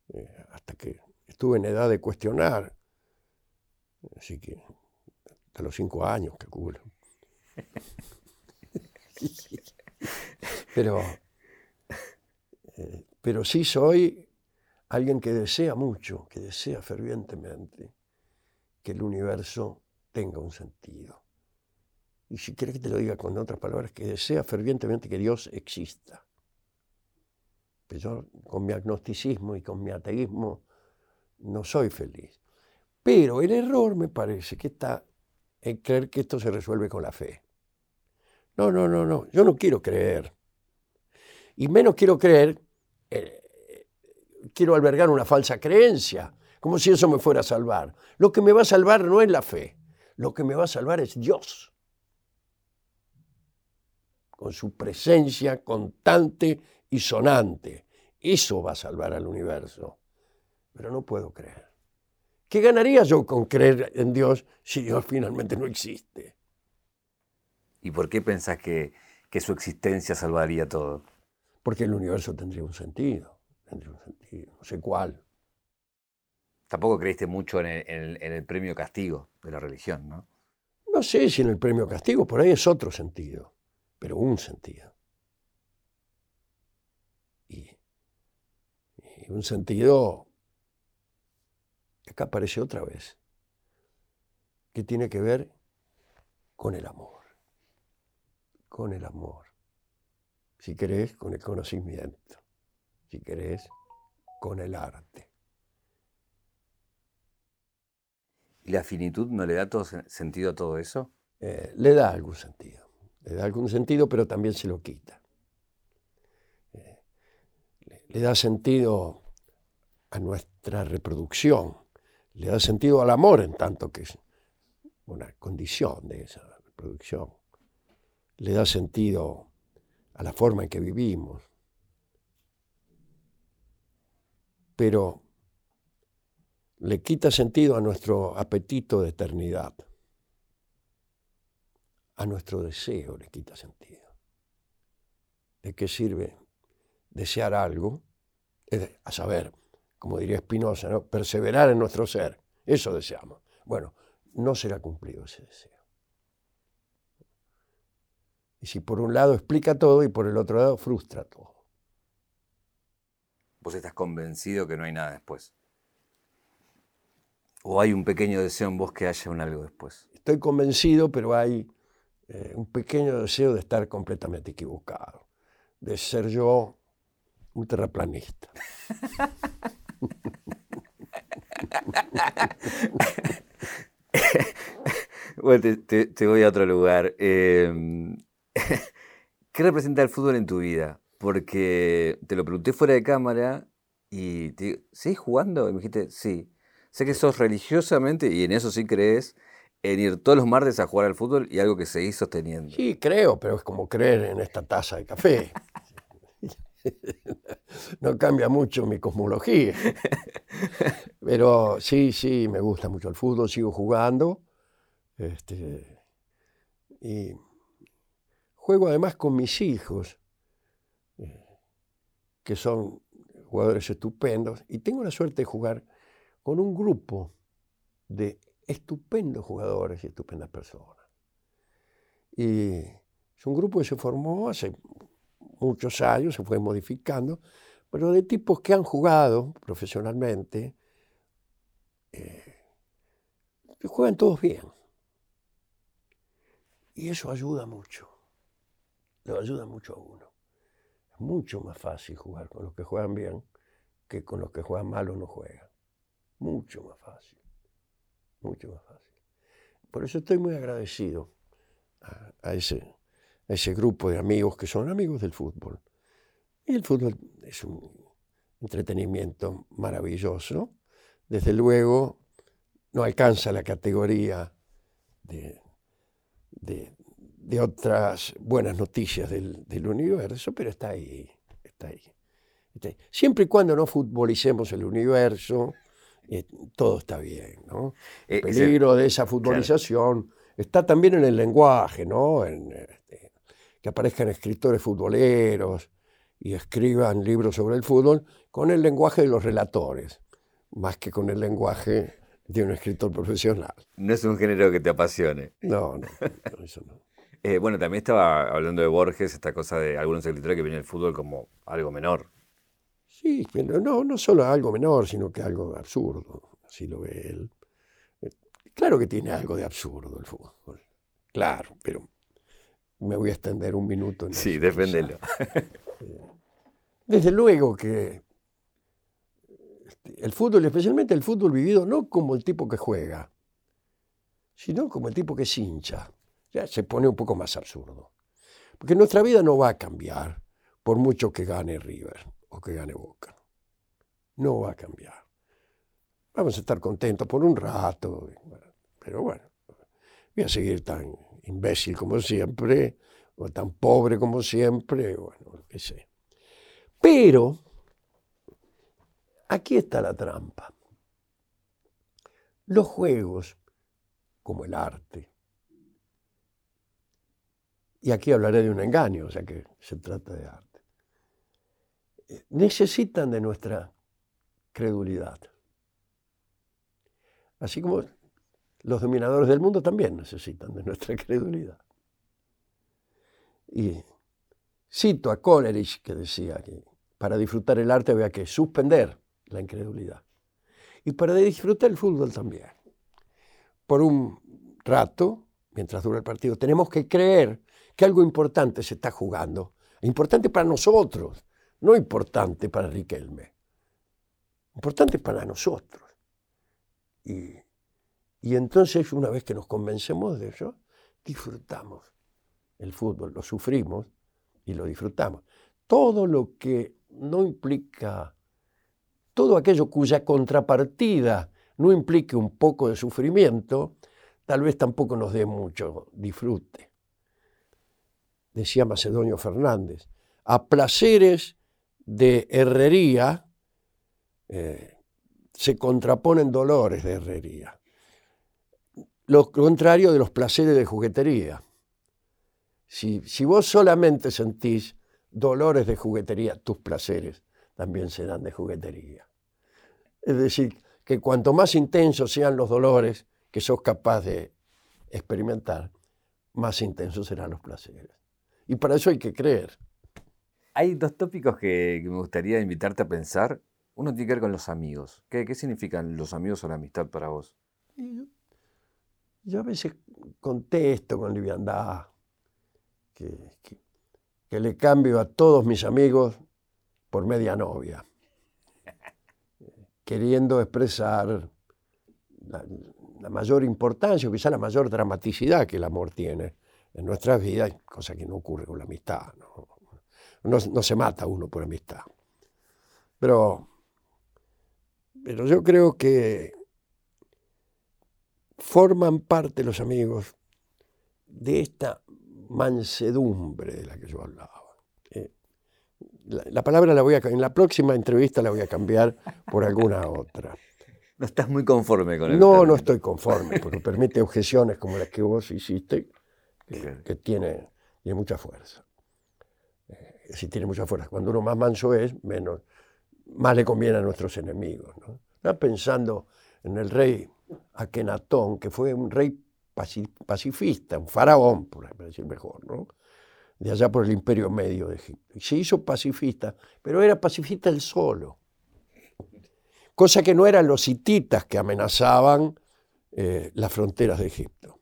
eh, hasta que estuve en edad de cuestionar, así que hasta los cinco años, que culo. Pero pero sí soy alguien que desea mucho, que desea fervientemente que el universo tenga un sentido. Y si quieres que te lo diga con otras palabras, que desea fervientemente que Dios exista. Pero yo con mi agnosticismo y con mi ateísmo no soy feliz. Pero el error me parece que está en creer que esto se resuelve con la fe. No, no, no, no. Yo no quiero creer. Y menos quiero creer, eh, quiero albergar una falsa creencia, como si eso me fuera a salvar. Lo que me va a salvar no es la fe, lo que me va a salvar es Dios. Con su presencia constante y sonante. Eso va a salvar al universo. Pero no puedo creer. ¿Qué ganaría yo con creer en Dios si Dios finalmente no existe? ¿Y por qué pensás que, que su existencia salvaría todo? Porque el universo tendría un sentido, tendría un sentido, no sé cuál. Tampoco creíste mucho en el, premio castigo de la religión, ¿no? No sé si en el premio castigo, por ahí es otro sentido, pero un sentido. Y, y un sentido que acá aparece otra vez, que tiene que ver con el amor, con el amor si querés, con el conocimiento, si querés, con el arte. ¿Y la finitud no le da todo sentido a todo eso? Eh, le da algún sentido, le da algún sentido, pero también se lo quita. Eh, le da sentido a nuestra reproducción, le da sentido al amor en tanto que es una condición de esa reproducción, le da sentido a la forma en que vivimos. Pero le quita sentido a nuestro apetito de eternidad, a nuestro deseo le quita sentido. ¿De qué sirve desear algo? a saber, como diría Spinoza, ¿no? perseverar en nuestro ser. Eso deseamos. Bueno, no será cumplido ese deseo. Y si por un lado explica todo y por el otro lado frustra todo. ¿Vos estás convencido que no hay nada después? ¿O hay un pequeño deseo en vos que haya un algo después? Estoy convencido, pero hay eh, un pequeño deseo de estar completamente equivocado, de ser yo un terraplanista. bueno, te, voy a otro lugar. Eh, ¿Qué representa el fútbol en tu vida? Porque te lo pregunté fuera de cámara y te digo, ¿seguís jugando? Y me dijiste, sí. Sé que sos religiosamente, y en eso sí crees, en ir todos los martes a jugar al fútbol y algo que seguís sosteniendo. Sí, creo, pero es como creer en esta taza de café. no cambia mucho mi cosmología. Pero sí, sí, me gusta mucho el fútbol, sigo jugando. Este, y juego además con mis hijos, que son jugadores estupendos, y tengo la suerte de jugar con un grupo de estupendos jugadores y estupendas personas. Y es un grupo que se formó hace muchos años, se fue modificando, pero de tipos que han jugado profesionalmente, eh, juegan todos bien. Y eso ayuda mucho, lo ayuda mucho a uno. Es mucho más fácil jugar con los que juegan bien que con los que juegan mal o no juegan. Mucho más fácil, mucho más fácil. Por eso estoy muy agradecido a, ese, ese grupo de amigos que son amigos del fútbol. Y el fútbol es un entretenimiento maravilloso. Desde luego, no alcanza la categoría de, otras buenas noticias del, universo, pero está ahí, está ahí, Siempre y cuando no futbolicemos el universo, eh, todo está bien. ¿no? El eh, peligro de esa futbolización está también en el lenguaje, ¿no? En, este, que aparezcan escritores futboleros y escriban libros sobre el fútbol con el lenguaje de los relatores, más que con el lenguaje de un escritor profesional. No es un género que te apasione. No, no, eso no. Eh, bueno, también estaba hablando de Borges, esta cosa de algunos escritores que ven el fútbol como algo menor. Sí, pero no, no solo algo menor, sino que algo absurdo, así lo ve él. Eh, claro que tiene algo de absurdo el fútbol, claro, pero me voy a extender un minuto. En sí, deféndelo. Eh, desde luego que el fútbol, especialmente el fútbol vivido, no como el tipo que juega, sino como el tipo que es hincha. Ya se pone un poco más absurdo. Porque nuestra vida no va a cambiar por mucho que gane River o que gane Boca. No va a cambiar. Vamos a estar contentos por un rato, pero bueno, voy a seguir tan imbécil como siempre, o tan pobre como siempre, bueno, lo que sé. Pero Aquí está la trampa. Los juegos, como el arte, y aquí hablaré de un engaño, o sea que se trata de arte, eh, necesitan de nuestra credulidad. Así como los dominadores del mundo también necesitan de nuestra credulidad. Y cito a Coleridge que decía que para disfrutar el arte había que suspender la incredulidad. Y para disfrutar el fútbol también. Por un rato, mientras dura el partido, tenemos que creer que algo importante se está jugando. Importante para nosotros, no importante para Riquelme. Importante para nosotros. Y, y entonces, una vez que nos convencemos de eso, disfrutamos el fútbol, lo sufrimos y lo disfrutamos. Todo lo que no implica todo aquello cuya contrapartida no implique un poco de sufrimiento, tal vez tampoco nos dé mucho disfrute. Decía Macedonio Fernández, a placeres de herrería eh, se contraponen dolores de herrería. Lo contrario de los placeres de juguetería. Si, si vos solamente sentís dolores de juguetería, tus placeres también serán de juguetería. Es decir, que cuanto más intensos sean los dolores que sos capaz de experimentar, más intensos serán los placeres. Y para eso hay que creer. Hay dos tópicos que, me gustaría invitarte a pensar. Uno tiene que ver con los amigos. ¿Qué, significan los amigos o la amistad para vos? Yo, a veces contesto con liviandad que le cambio a todos mis amigos por media novia, queriendo expresar la, mayor importancia o quizá la mayor dramaticidad que el amor tiene en nuestras vidas, cosa que no ocurre con la amistad. No, no, se mata uno por amistad. Pero, pero yo creo que forman parte los amigos de esta mansedumbre de la que yo hablaba la, palabra la voy a, en la próxima entrevista la voy a cambiar por alguna otra. No estás muy conforme con el No, no estoy conforme, porque permite objeciones como las que vos hiciste, que, tiene, mucha fuerza. Eh, si tiene mucha fuerza. Cuando uno más manso es, menos, más le conviene a nuestros enemigos. ¿no? Está pensando en el rey Akenatón, que fue un rey pacifista, un faraón, por decir mejor, ¿no? de allá por el imperio medio de Egipto. Se hizo pacifista, pero era pacifista él solo cosa que no eran los hititas que amenazaban eh, las fronteras de Egipto.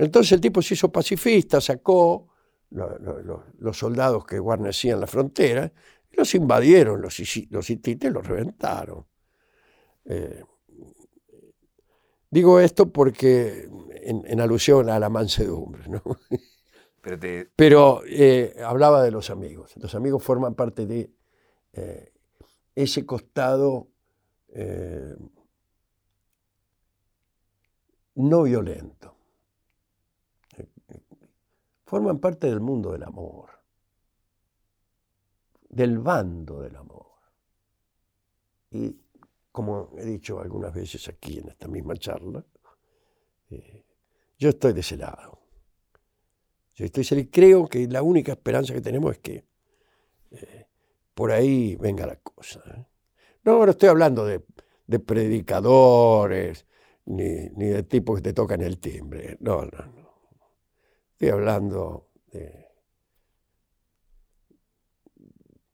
Entonces el tipo se hizo pacifista, sacó los soldados que guarnecían la frontera, y los invadieron, los, los hititas los reventaron. Eh, digo esto porque en, alusión a la mansedumbre. Pero, eh, hablaba de los amigos. Los amigos forman parte de ese costado eh, no violento. Forman parte del mundo del amor, del bando del amor. Y como he dicho algunas veces aquí en esta misma charla, eh, yo estoy de ese lado. Yo estoy creo que la única esperanza que tenemos es que eh, por ahí venga la cosa. No, no estoy hablando de, predicadores, ni, de tipos que te tocan el timbre. No, no, no. Estoy hablando de,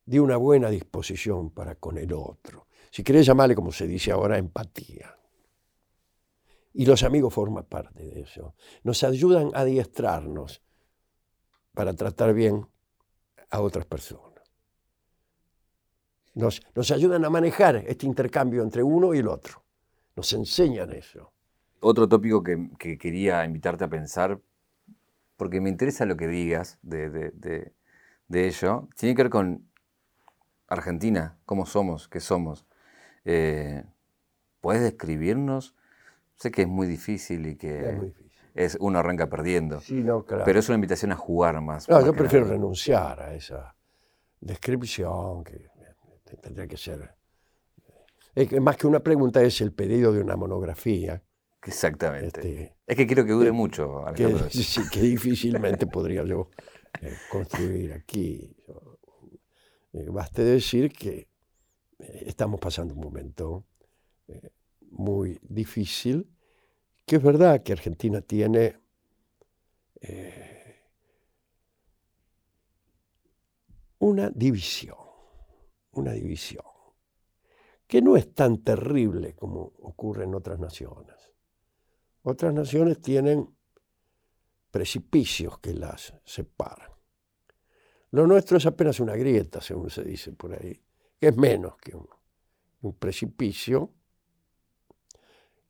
de una buena disposición para con el otro. Si querés llamarle, como se dice ahora, empatía. Y los amigos forman parte de eso. Nos ayudan a adiestrarnos para tratar bien a otras personas nos, ayudan a manejar este intercambio entre uno y el otro. Nos enseñan eso. Otro tópico que, quería invitarte a pensar, porque me interesa lo que digas de, ello, tiene que ver con Argentina, cómo somos, qué somos. Eh, ¿Puedes describirnos? Sé que es muy difícil y que es, uno arranca perdiendo. Sí, no, claro. Pero es una invitación a jugar más. No, yo prefiero renunciar a esa descripción que tendría que ser. más que una pregunta, es el pedido de una monografía. Exactamente. Este, es que quiero que dure mucho, Que, sí, que difícilmente podría yo eh, construir aquí. Eh, baste decir que eh, estamos pasando un momento muy difícil, que es verdad que Argentina tiene una división una división, que no es tan terrible como ocurre en otras naciones. Otras naciones tienen precipicios que las separan. Lo nuestro es apenas una grieta, según se dice por ahí, que es menos que un, precipicio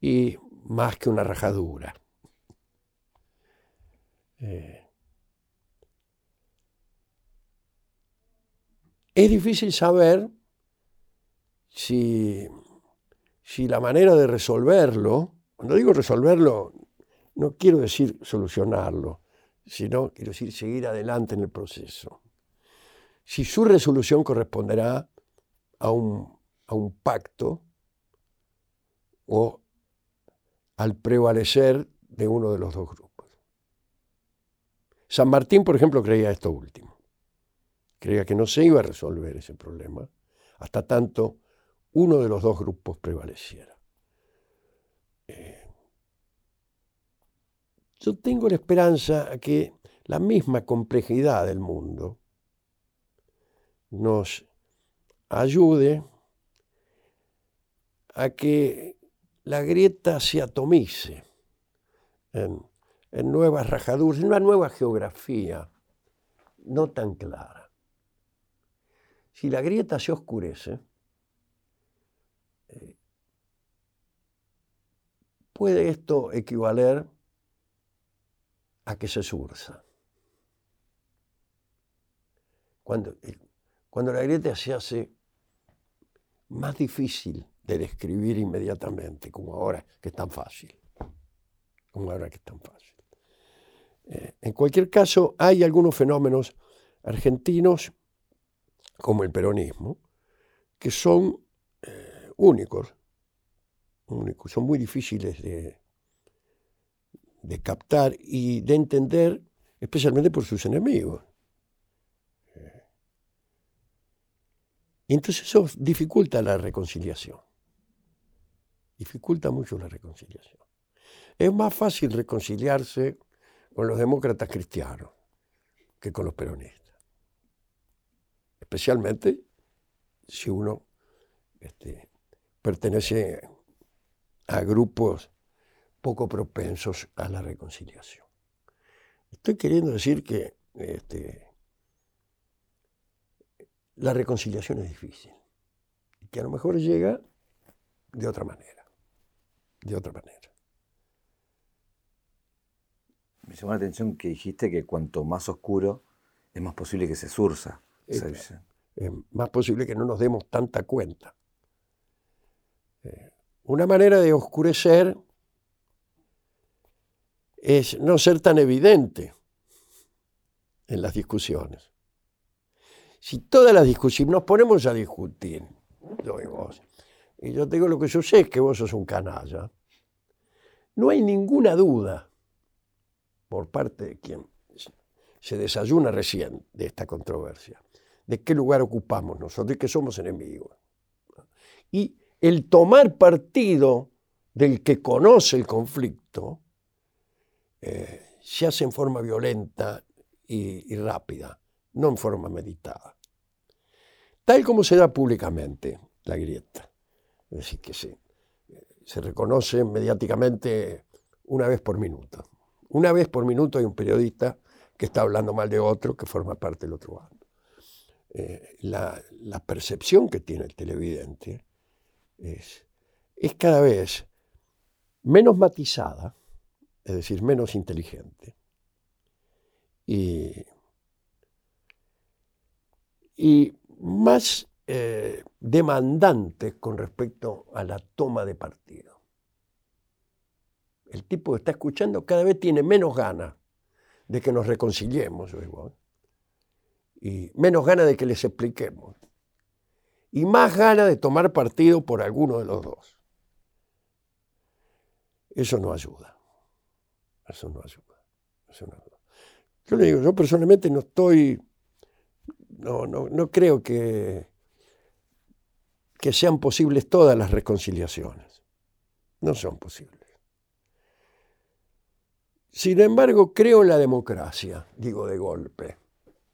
y más que una rajadura. Eh, Es difícil saber si, si la manera de resolverlo, cuando digo resolverlo, no quiero decir solucionarlo, sino quiero decir seguir adelante en el proceso. Si su resolución corresponderá a un, a un pacto o al prevalecer de uno de los dos grupos. San Martín, por ejemplo, creía esto último creía que no se iba a resolver ese problema hasta tanto uno de los dos grupos prevaleciera. Eh, yo tengo la esperanza que la misma complejidad del mundo nos ayude a que la grieta se atomice en, en nuevas rajaduras, en una nueva geografía no tan clara. Si la grieta se oscurece, puede esto equivaler a que se surza. Cuando, eh, cuando la grieta se hace más difícil de describir inmediatamente, como ahora que es tan fácil. Como ahora que es tan fácil. Eh, en cualquier caso, hay algunos fenómenos argentinos como el peronismo, que son eh, únicos. Son muy difíciles de, captar y de entender, especialmente por sus enemigos. Y entonces eso dificulta la reconciliación. Dificulta mucho la reconciliación. Es más fácil reconciliarse con los demócratas cristianos que con los peronistas. Especialmente si uno este, pertenece a grupos poco propensos a la reconciliación. Estoy queriendo decir que este, la reconciliación es difícil y que a lo mejor llega de otra manera, de otra manera. Me llamó la atención que dijiste que cuanto más oscuro es más posible que se surza. Es, más posible que no nos demos tanta cuenta. Una manera de oscurecer es no ser tan evidente en las discusiones. Si todas las discusiones, nos ponemos a discutir, yo y vos, y yo te digo lo que yo sé es que vos sos un canalla, no hay ninguna duda por parte de quien se desayuna recién de esta controversia, de qué lugar ocupamos nosotros y que somos enemigos. Y el tomar partido del que conoce el conflicto eh, se hace en forma violenta y, rápida, no en forma meditada tal como se da públicamente la grieta. Es decir, que se, se reconoce mediáticamente una vez por minuto. Una vez por minuto hay un periodista que está hablando mal de otro que forma parte del otro bando. Eh, la, percepción que tiene el televidente es, es cada vez menos matizada, es decir, menos inteligente, y, y más eh, demandantes con respecto a la toma de partido. El tipo que está escuchando cada vez tiene menos ganas de que nos reconciliemos, y menos ganas de que les expliquemos, y más ganas de tomar partido por alguno de los dos. Eso no ayuda. Eso no ayuda. Eso no ayuda. Yo le digo, yo personalmente no estoy no, no, no creo que, que sean posibles todas las reconciliaciones. No son posibles. Sin embargo, creo en la democracia, digo de golpe.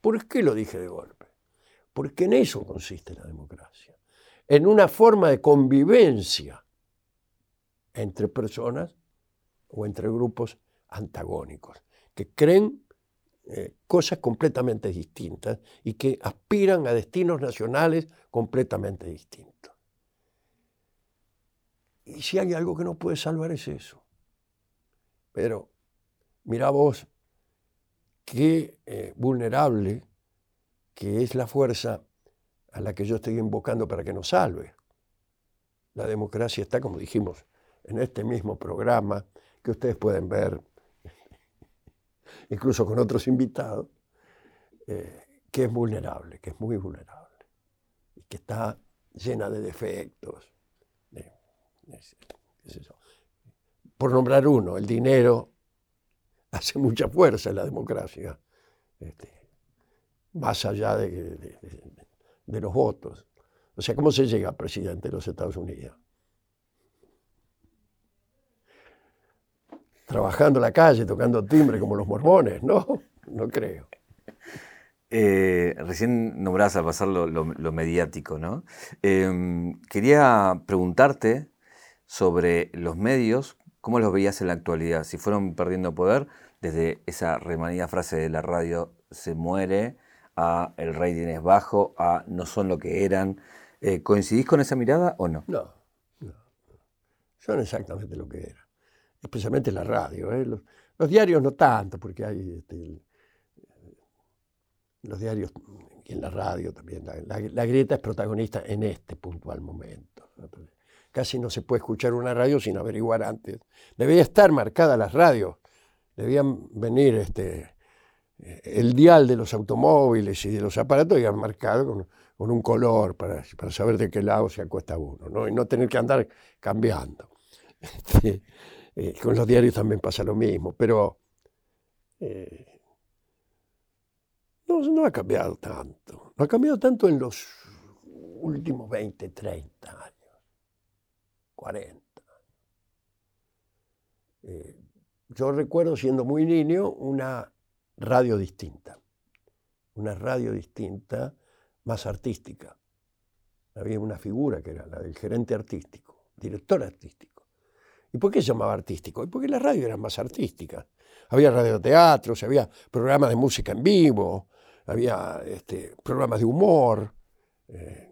¿Por qué lo dije de golpe? Porque en eso consiste la democracia, en una forma de convivencia entre personas o entre grupos antagónicos, que creen eh, cosas completamente distintas y que aspiran a destinos nacionales completamente distintos. Y si hay algo que no puede salvar es eso. Pero mira vos qué eh, vulnerable que es la fuerza a la que yo estoy invocando para que nos salve. La democracia está, como dijimos, en este mismo programa que ustedes pueden ver incluso con otros invitados, eh, que es vulnerable, que es muy vulnerable, y que está llena de defectos. Por nombrar uno, el dinero hace mucha fuerza en la democracia, este, más allá de, de los votos. O sea, ¿cómo se llega a presidente de los Estados Unidos? trabajando en la calle, tocando timbre como los mormones, ¿no? No creo. Eh, recién nombrás al pasar lo, mediático, ¿no? Em, quería preguntarte sobre los medios, ¿cómo los veías en la actualidad? Si fueron perdiendo poder desde esa remanida frase de la radio se muere, a el rating es bajo, a no son lo que eran. Eh, ¿Coincidís con esa mirada o no? No, no. Son exactamente lo que eran especialmente la radio. ¿eh? Los, diarios no tanto, porque hay este, los diarios y en la radio también. La, grieta es protagonista en este puntual momento. Casi no se puede escuchar una radio sin averiguar antes. Debía estar marcada las radios. Debían venir este, el dial de los automóviles y de los aparatos y marcado con, un color para, para saber de qué lado se acuesta uno, ¿no? y no tener que andar cambiando. Este, eh, con los diarios también pasa lo mismo, pero eh, no, no, ha cambiado tanto. No ha cambiado tanto en los últimos 20, 30 años, 40. Eh, yo recuerdo siendo muy niño una radio distinta, una radio distinta, más artística. Había una figura que era la del gerente artístico, director artístico. ¿Y por qué se llamaba artístico? Porque la radio era más artística. Había radioteatros, había programas de música en vivo, había este, programas de humor, eh,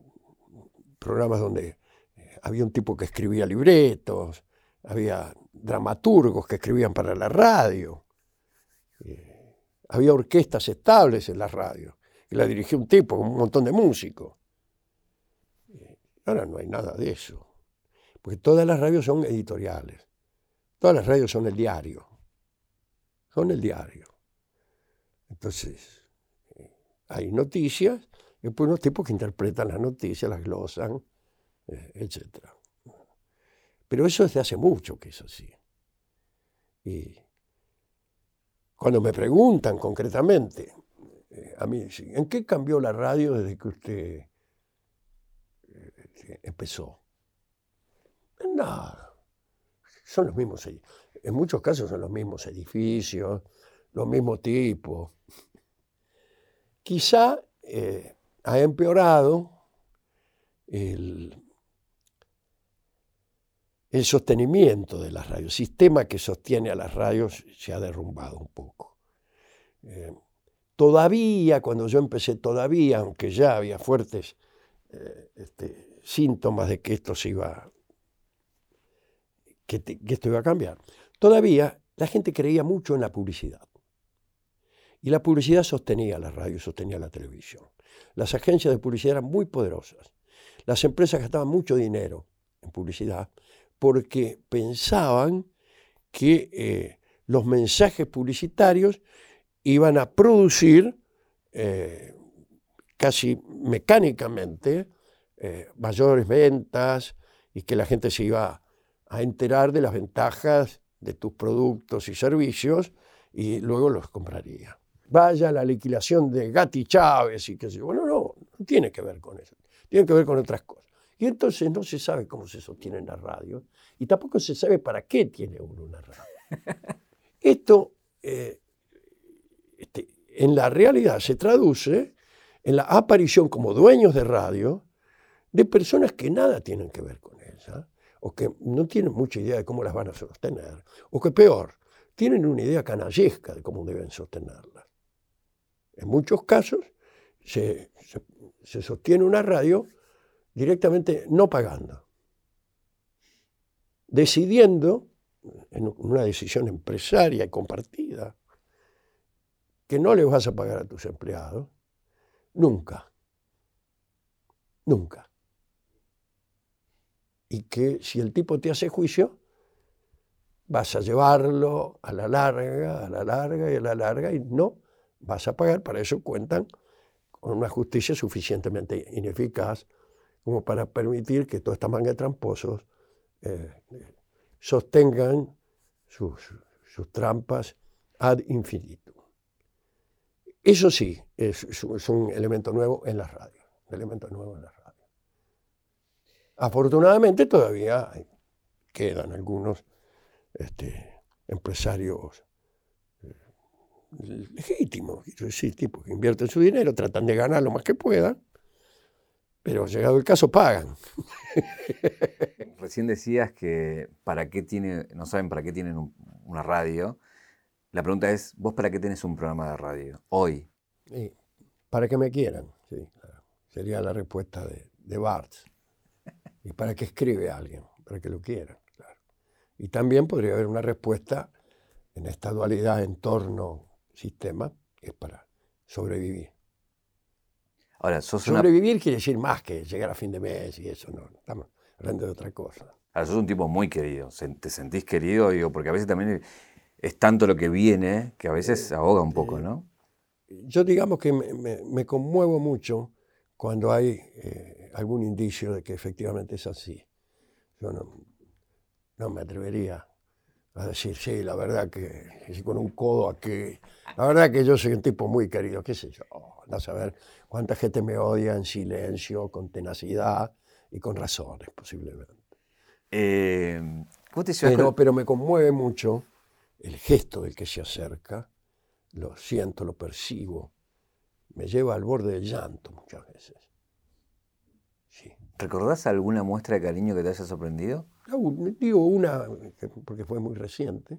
programas donde eh, había un tipo que escribía libretos, había dramaturgos que escribían para la radio, había orquestas estables en la radio, y la dirigía un tipo con un montón de músicos. ahora no hay nada de eso, porque todas las radios son editoriales, todas las radios son el diario, son el diario. Entonces, hay noticias y después unos tipos que interpretan las noticias, las glosan, eh, etc. Pero eso desde hace mucho que es así. Y cuando me preguntan concretamente, eh, a mí, ¿en qué cambió la radio desde que usted eh, empezó? En nada. Son los mismos, en muchos casos son los mismos edificios, los mismos tipos. Quizá eh, ha empeorado el, el, sostenimiento de las radios. El sistema que sostiene a las radios se ha derrumbado un poco. Eh, todavía, cuando yo empecé, todavía, aunque ya había fuertes eh, este, síntomas de que esto se iba, que esto iba a cambiar, todavía la gente creía mucho en la publicidad. Y la publicidad sostenía la radio, sostenía la televisión. Las agencias de publicidad eran muy poderosas. Las empresas gastaban mucho dinero en publicidad porque pensaban que eh, los mensajes publicitarios iban a producir eh, casi mecánicamente eh, mayores ventas y que la gente se iba a enterar de las ventajas de tus productos y servicios y luego los compraría vaya la liquidación de Gatti Chávez y qué sé yo. Bueno, no, no tiene que ver con eso. Tiene que ver con otras cosas. Y entonces no se sabe cómo se sostiene la radio y tampoco se sabe para qué tiene uno una radio. Esto eh, este, en la realidad se traduce en la aparición como dueños de radio de personas que nada tienen que ver con ella, o que no tienen mucha idea de cómo las van a sostener, o que peor, tienen una idea canallesca de cómo deben sostenerlas. En muchos casos se, sostiene una radio directamente no pagando, decidiendo, en una decisión empresaria y compartida, que no le vas a pagar a tus empleados, nunca, nunca. Y que si el tipo te hace juicio, vas a llevarlo a la larga, a la larga y a la larga, y no vas a pagar, para eso cuentan con una justicia suficientemente ineficaz como para permitir que toda esta manga de tramposos eh, sostengan sus, trampas ad infinitum. Eso sí, es, un elemento nuevo en la radio, elemento nuevo en la radio. Afortunadamente todavía quedan algunos este, empresarios legítimo, quiero decir, tipo que invierten su dinero, tratan de ganar lo más que puedan, pero llegado el caso pagan. Recién decías que para qué tiene, no saben para qué tienen una radio. La pregunta es, ¿vos para qué tenés un programa de radio hoy? para que me quieran, sí, sería la respuesta de, de Bartz. ¿Y para qué escribe alguien? Para que lo quieran, claro. Y también podría haber una respuesta en esta dualidad en torno sistema es para sobrevivir. Ahora, sobrevivir quiere decir más que llegar a fin de mes y eso, no, estamos hablando de otra cosa. Ahora, sos un tipo muy querido, ¿te sentís querido? Digo, porque a veces también es tanto lo que viene que a veces ahoga un poco, ¿no? Yo digamos que me, conmuevo mucho cuando hay eh, algún indicio de que efectivamente es así. Yo no me atrevería a decir, sí, la verdad que, con un codo aquí. La verdad que yo soy un tipo muy querido, qué sé yo. No saber cuánta gente me odia en silencio, con tenacidad y con razones, posiblemente. Eh, ¿Cómo te Pero, con- pero me conmueve mucho el gesto del que se acerca. Lo siento, lo percibo. Me lleva al borde del llanto muchas veces. Sí. ¿Recordás alguna muestra de cariño que te haya sorprendido? Ah, un- Digo una, que- porque fue muy reciente.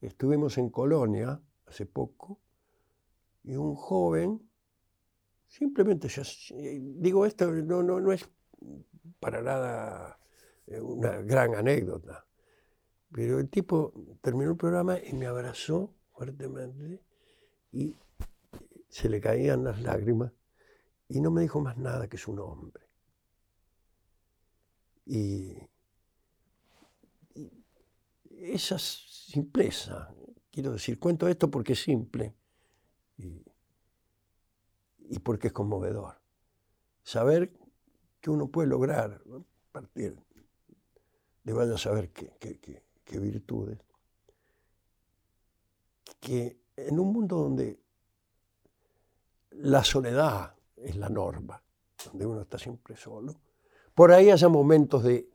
Estuvimos en Colonia hace poco y un joven, simplemente, as- eh, digo esto, no, no, no es para nada eh, una gran anécdota, pero el tipo terminó el programa y me abrazó fuertemente y se le caían las lágrimas y no me dijo más nada que su nombre. Y, y esa simpleza, quiero decir, cuento esto porque es simple y, porque es conmovedor. Saber que uno puede lograr, partir de vaya a saber qué, qué- qué- qué virtudes, que en un mundo donde la soledad es la norma, donde uno está siempre solo, por ahí haya momentos de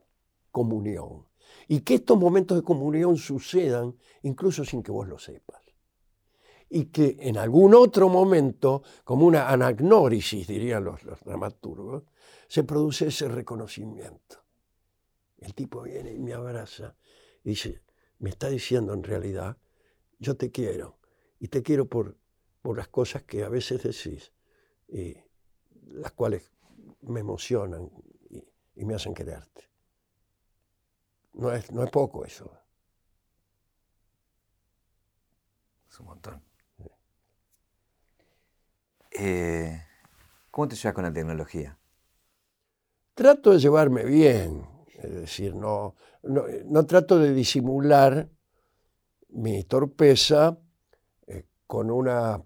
comunión. Y que estos momentos de comunión sucedan incluso sin que vos lo sepas. Y que en algún otro momento, como una anagnórisis, dirían los, dramaturgos, se produce ese reconocimiento. El tipo viene y me abraza y dice, me está diciendo en realidad, yo te quiero. Y te quiero por, por las cosas que a veces decís, y las cuales me emocionan y me hacen quererte. No es, no es poco eso. Es un montón. Eh, ¿Cómo te llevas con la tecnología? Trato de llevarme bien, es decir, no, no, no trato de disimular mi torpeza eh, con una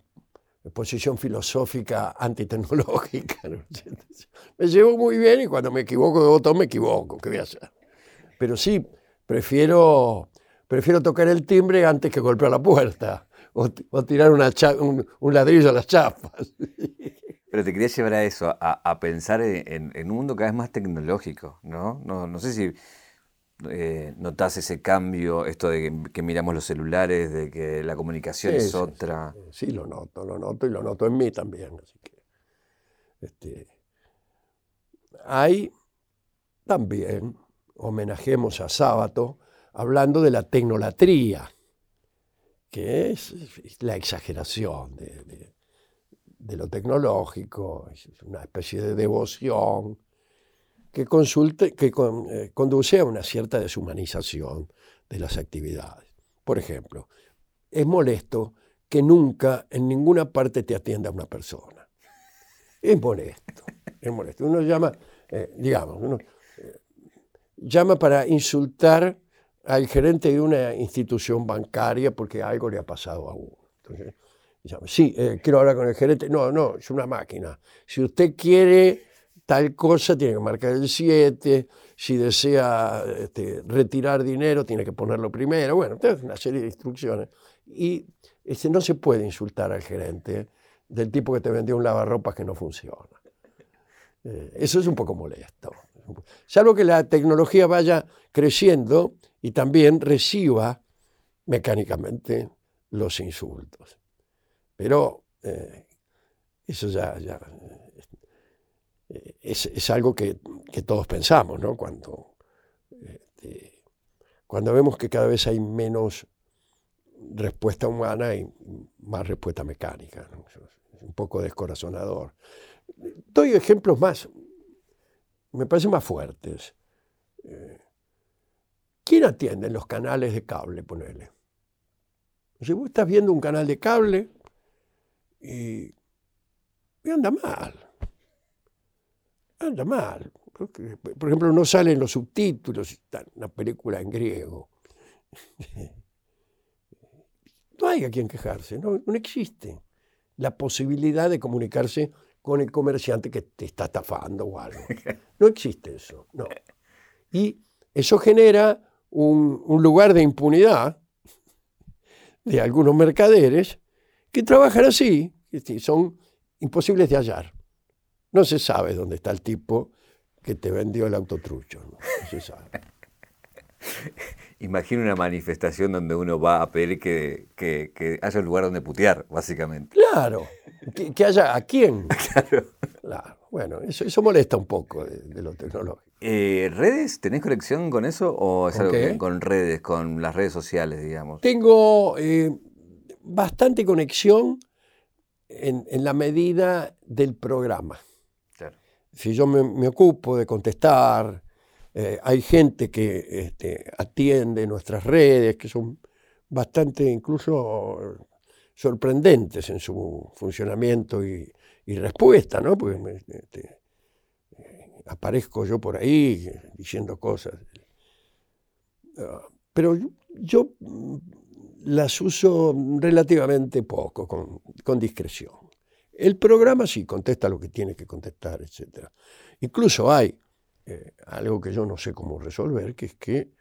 posición filosófica antitecnológica. ¿no? Me llevo muy bien y cuando me equivoco de botón me equivoco, ¿qué voy a hacer? Pero sí, prefiero, prefiero tocar el timbre antes que golpear la puerta o, ti- o tirar una un, un ladrillo a las chapas. Pero te quería llevar a eso, a, a pensar en, un mundo cada vez más tecnológico, ¿no? No, no sé si eh, notás ese cambio, esto de que, que miramos los celulares, de que la comunicación Sí, es sí, sí. otra. Sí, lo noto, lo noto y lo noto en mí también. Así que, este, hay también, homenajemos a Sábato, hablando de la tecnolatría, que es la exageración de, lo tecnológico, es una especie de devoción que, consulte, que eh, conduce a una cierta deshumanización de las actividades. Por ejemplo, es molesto que nunca en ninguna parte te atienda una persona. Es molesto, es molesto. Uno llama, eh, digamos, uno llama para insultar al gerente de una institución bancaria porque algo le ha pasado a uno. Entonces, llama, sí, eh, quiero hablar con el gerente. No, no, es una máquina. Si usted quiere tal cosa, tiene que marcar el 7. Si desea este, retirar dinero, tiene que ponerlo primero. Bueno, entonces una serie de instrucciones. Y este, no se puede insultar al gerente del tipo que te vendió un lavarropas que no funciona. Eh, eso es un poco molesto. Salvo que la tecnología vaya creciendo y también reciba mecánicamente los insultos. Pero eh, eso ya, eh, es, es algo que, que todos pensamos, ¿no? Cuando, este, cuando vemos que cada vez hay menos respuesta humana y más respuesta mecánica. Es un poco descorazonador. Doy ejemplos más, me parecen más fuertes. Eh, ¿Quién atiende en los canales de cable, ponele? Si vos estás viendo un canal de cable y, anda mal. Anda mal. Por ejemplo, no salen los subtítulos, está una película en griego. No hay a quien quejarse, no, no existe la posibilidad de comunicarse con el comerciante que te está estafando o algo. No existe eso, no. Y eso genera un, lugar de impunidad de algunos mercaderes que trabajan así, y son imposibles de hallar. No se sabe dónde está el tipo que te vendió el autotrucho. No se sabe. Imagina una manifestación donde uno va a pedir que, que- que haya un lugar donde putear, básicamente. Claro, que, que haya a quién. Claro. Claro, bueno, eso, eso molesta un poco de, de lo tecnológico. Eh, ¿Redes? ¿Tenés conexión con eso? ¿O es ¿Con algo con redes, con las redes sociales, digamos? Tengo eh, bastante conexión en, en la medida del programa. Claro. Si yo me, me ocupo de contestar, eh, hay gente que este, atiende nuestras redes, que son bastante incluso sorprendentes en su funcionamiento y, respuesta, ¿no? Porque este, aparezco yo por ahí diciendo cosas. Ah, pero yo, las uso relativamente poco, con, con discreción. El programa sí contesta lo que tiene que contestar, etc. Incluso hay eh, algo que yo no sé cómo resolver, que es que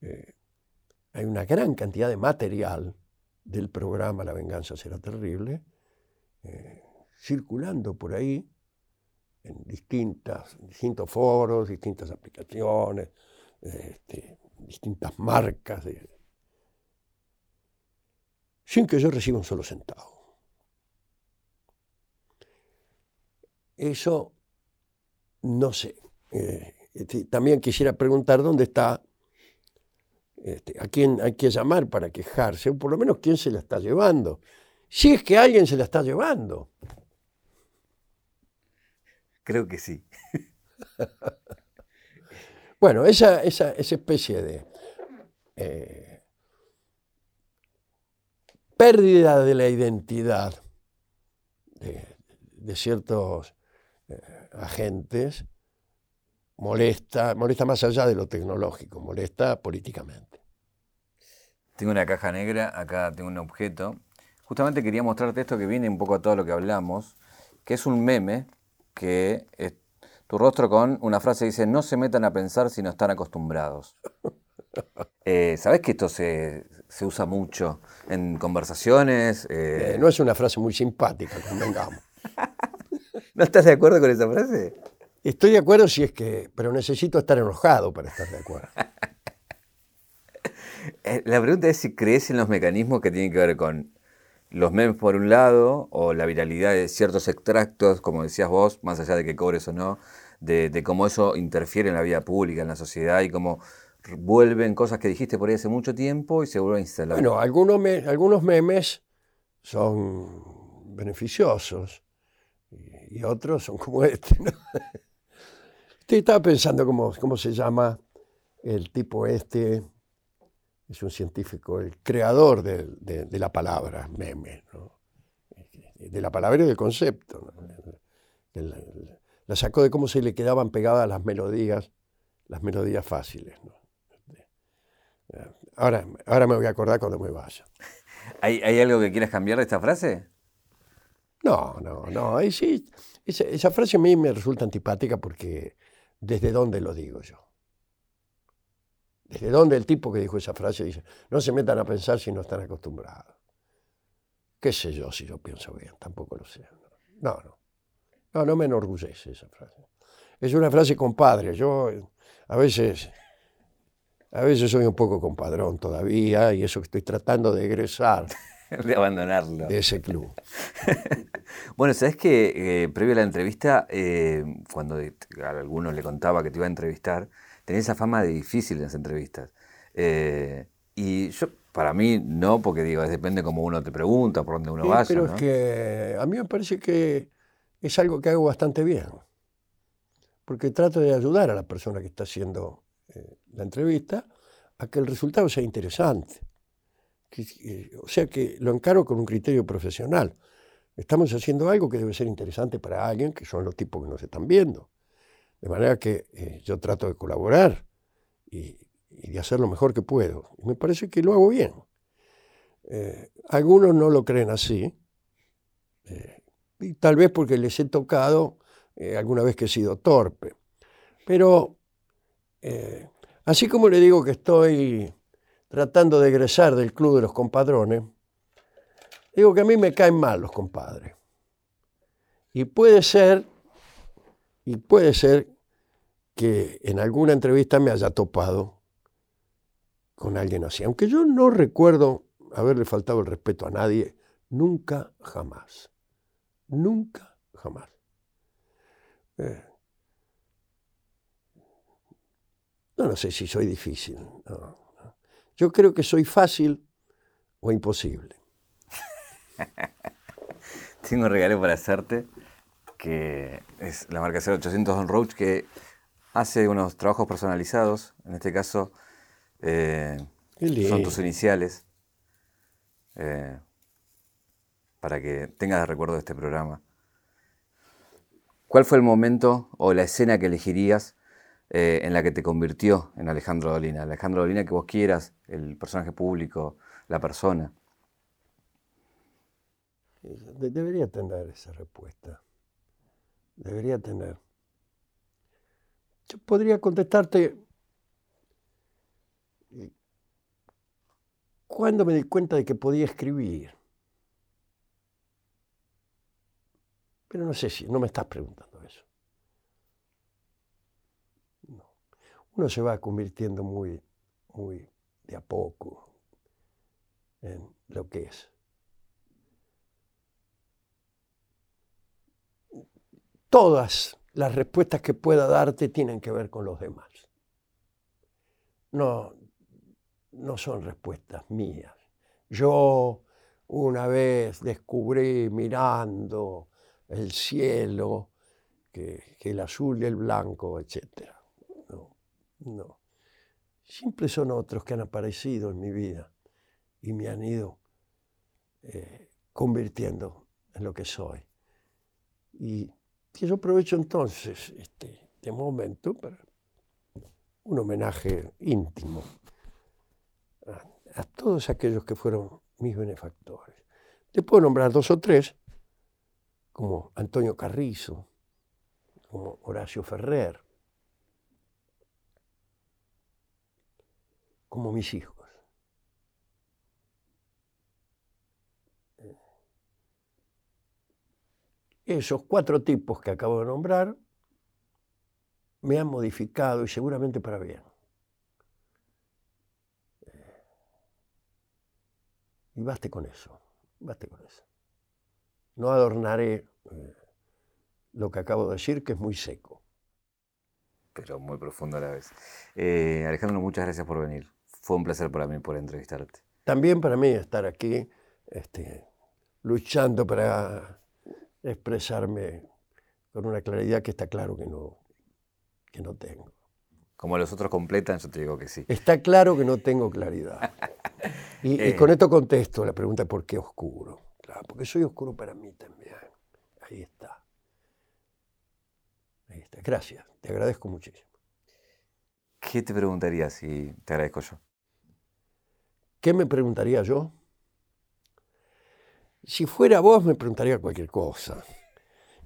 eh, hay una gran cantidad de material del programa La venganza será terrible, eh, circulando por ahí en distintas, distintos foros, distintas aplicaciones, este, distintas marcas, sin que yo reciba un solo centavo. Eso no sé. Eh, este, también quisiera preguntar dónde está, este, a quién hay que llamar para quejarse, o por lo menos quién se la está llevando. Si es que alguien se la está llevando. Creo que sí. Bueno, esa, esa, esa especie de eh, pérdida de la identidad de, de ciertos eh, agentes molesta, molesta más allá de lo tecnológico, molesta políticamente. Tengo una caja negra, acá tengo un objeto. Justamente quería mostrarte esto que viene un poco a todo lo que hablamos, que es un meme que es tu rostro con una frase que dice, no se metan a pensar si no están acostumbrados. Eh, ¿Sabes que esto se, se usa mucho en conversaciones? Eh, Eh, no es una frase muy simpática, convengamos. ¿No estás de acuerdo con esa frase? Estoy de acuerdo si es que, pero necesito estar enojado para estar de acuerdo. Eh, La pregunta es si crees en los mecanismos que tienen que ver con los memes por un lado, o la viralidad de ciertos extractos, como decías vos, más allá de que cobres o no, de, de cómo eso interfiere en la vida pública, en la sociedad, y cómo vuelven cosas que dijiste por ahí hace mucho tiempo y se vuelven a instalar. Bueno, algunos, me- algunos memes son beneficiosos y otros son como este. ¿no? Este, estaba pensando cómo, cómo se llama el tipo este, es un científico, el creador de, de- de la palabra meme, ¿no? de la palabra y del concepto. ¿no? El- el- la sacó de cómo se le quedaban pegadas las melodías, las melodías fáciles. ¿no? Ahora, ahora me voy a acordar cuando me vaya. ¿Hay, hay algo que quieras cambiar de esta frase? No, no, no. sí, esa, esa frase a mí me resulta antipática porque ¿desde dónde lo digo yo? ¿Desde dónde el tipo que dijo esa frase dice, no se metan a pensar si no están acostumbrados? ¿Qué sé yo si yo pienso bien? Tampoco lo sé. No, no. No, no me enorgullece esa frase. Es una frase compadre. Yo a veces, a veces soy un poco compadrón todavía y eso que estoy tratando de egresar de abandonarlo. de ese club. Bueno, sabes que previo a la entrevista, eh, cuando a algunos le contaba que te iba a entrevistar, tenía esa fama de difícil en las entrevistas. Eh, y yo, para mí, no, porque digo, depende cómo uno te pregunta, por dónde uno Sí, vaya. pero ¿no? es que a mí me parece que es algo que hago bastante bien, porque trato de ayudar a la persona que está haciendo eh, la entrevista a que el resultado sea interesante. Que- o sea que lo encaro con un criterio profesional. Estamos haciendo algo que debe ser interesante para alguien, que son los tipos que nos están viendo. De manera que eh, yo trato de colaborar y, de hacer lo mejor que puedo. Y me parece que lo hago bien. Eh, algunos no lo creen así, eh, y tal vez porque les he tocado eh, alguna vez que he sido torpe. Pero eh, Así como le digo que estoy tratando de egresar del club de los compadrones, digo que a mí me caen mal los compadres. Y puede ser, y puede ser que en alguna entrevista me haya topado con alguien así. Aunque yo no recuerdo haberle faltado el respeto a nadie, nunca, jamás. Nunca, jamás. Eh, no, no sé si soy difícil. Yo creo que soy fácil o imposible. Tengo un regalo para hacerte, que es la marca 0800 On Roach, que hace unos trabajos personalizados. En este caso, eh, son tus iniciales. Eh, para que tengas de recuerdo de este programa. ¿Cuál fue el momento o la escena que elegirías eh, en la que te convirtió en Alejandro Dolina? Alejandro Dolina que vos quieras, el personaje público, la persona. Debería tener esa respuesta. Debería tener. Yo podría contestarte cuando me di cuenta de que podía escribir. Pero no sé si, no me estás preguntando eso. No. Uno se va convirtiendo muy, muy de a poco en lo que es. Todas las respuestas que pueda darte tienen que ver con los demás. No, no son respuestas mías. Yo una vez descubrí mirando el cielo, que, el azul y el blanco, etc. No. Siempre son otros que han aparecido en mi vida y me han ido eh, convirtiendo en lo que soy. Y, yo aprovecho entonces este, este momento para un homenaje íntimo a todos aquellos que fueron mis benefactores. Te puedo nombrar dos o tres como Antonio Carrizo, como Horacio Ferrer, como mis hijos. Esos cuatro tipos que acabo de nombrar me han modificado y seguramente para bien. Y baste con eso, baste con eso. No adornaré eh, lo que acabo de decir, que es muy seco. Pero muy profundo a la vez. Eh, Alejandro, muchas gracias por venir. Fue un placer para mí por entrevistarte. También para mí estar aquí, este, luchando para expresarme con una claridad que está claro que no, que no tengo. Como los otros completan, yo te digo que sí. Está claro que no tengo claridad. Y, y con eh. esto contesto la pregunta ¿por qué oscuro? porque soy oscuro para mí también. Ahí está. Ahí está. Gracias, te agradezco muchísimo. ¿Qué te preguntaría si te agradezco yo? ¿Qué me preguntaría yo? Si fuera vos me preguntaría cualquier cosa.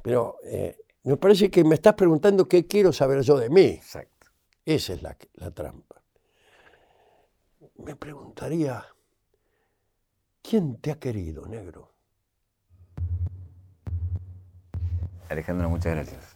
Pero eh, me parece que me estás preguntando qué quiero saber yo de mí. Exacto. Esa es la, la trampa. Me preguntaría, ¿quién te ha querido, negro? Alejandro, muchas gracias.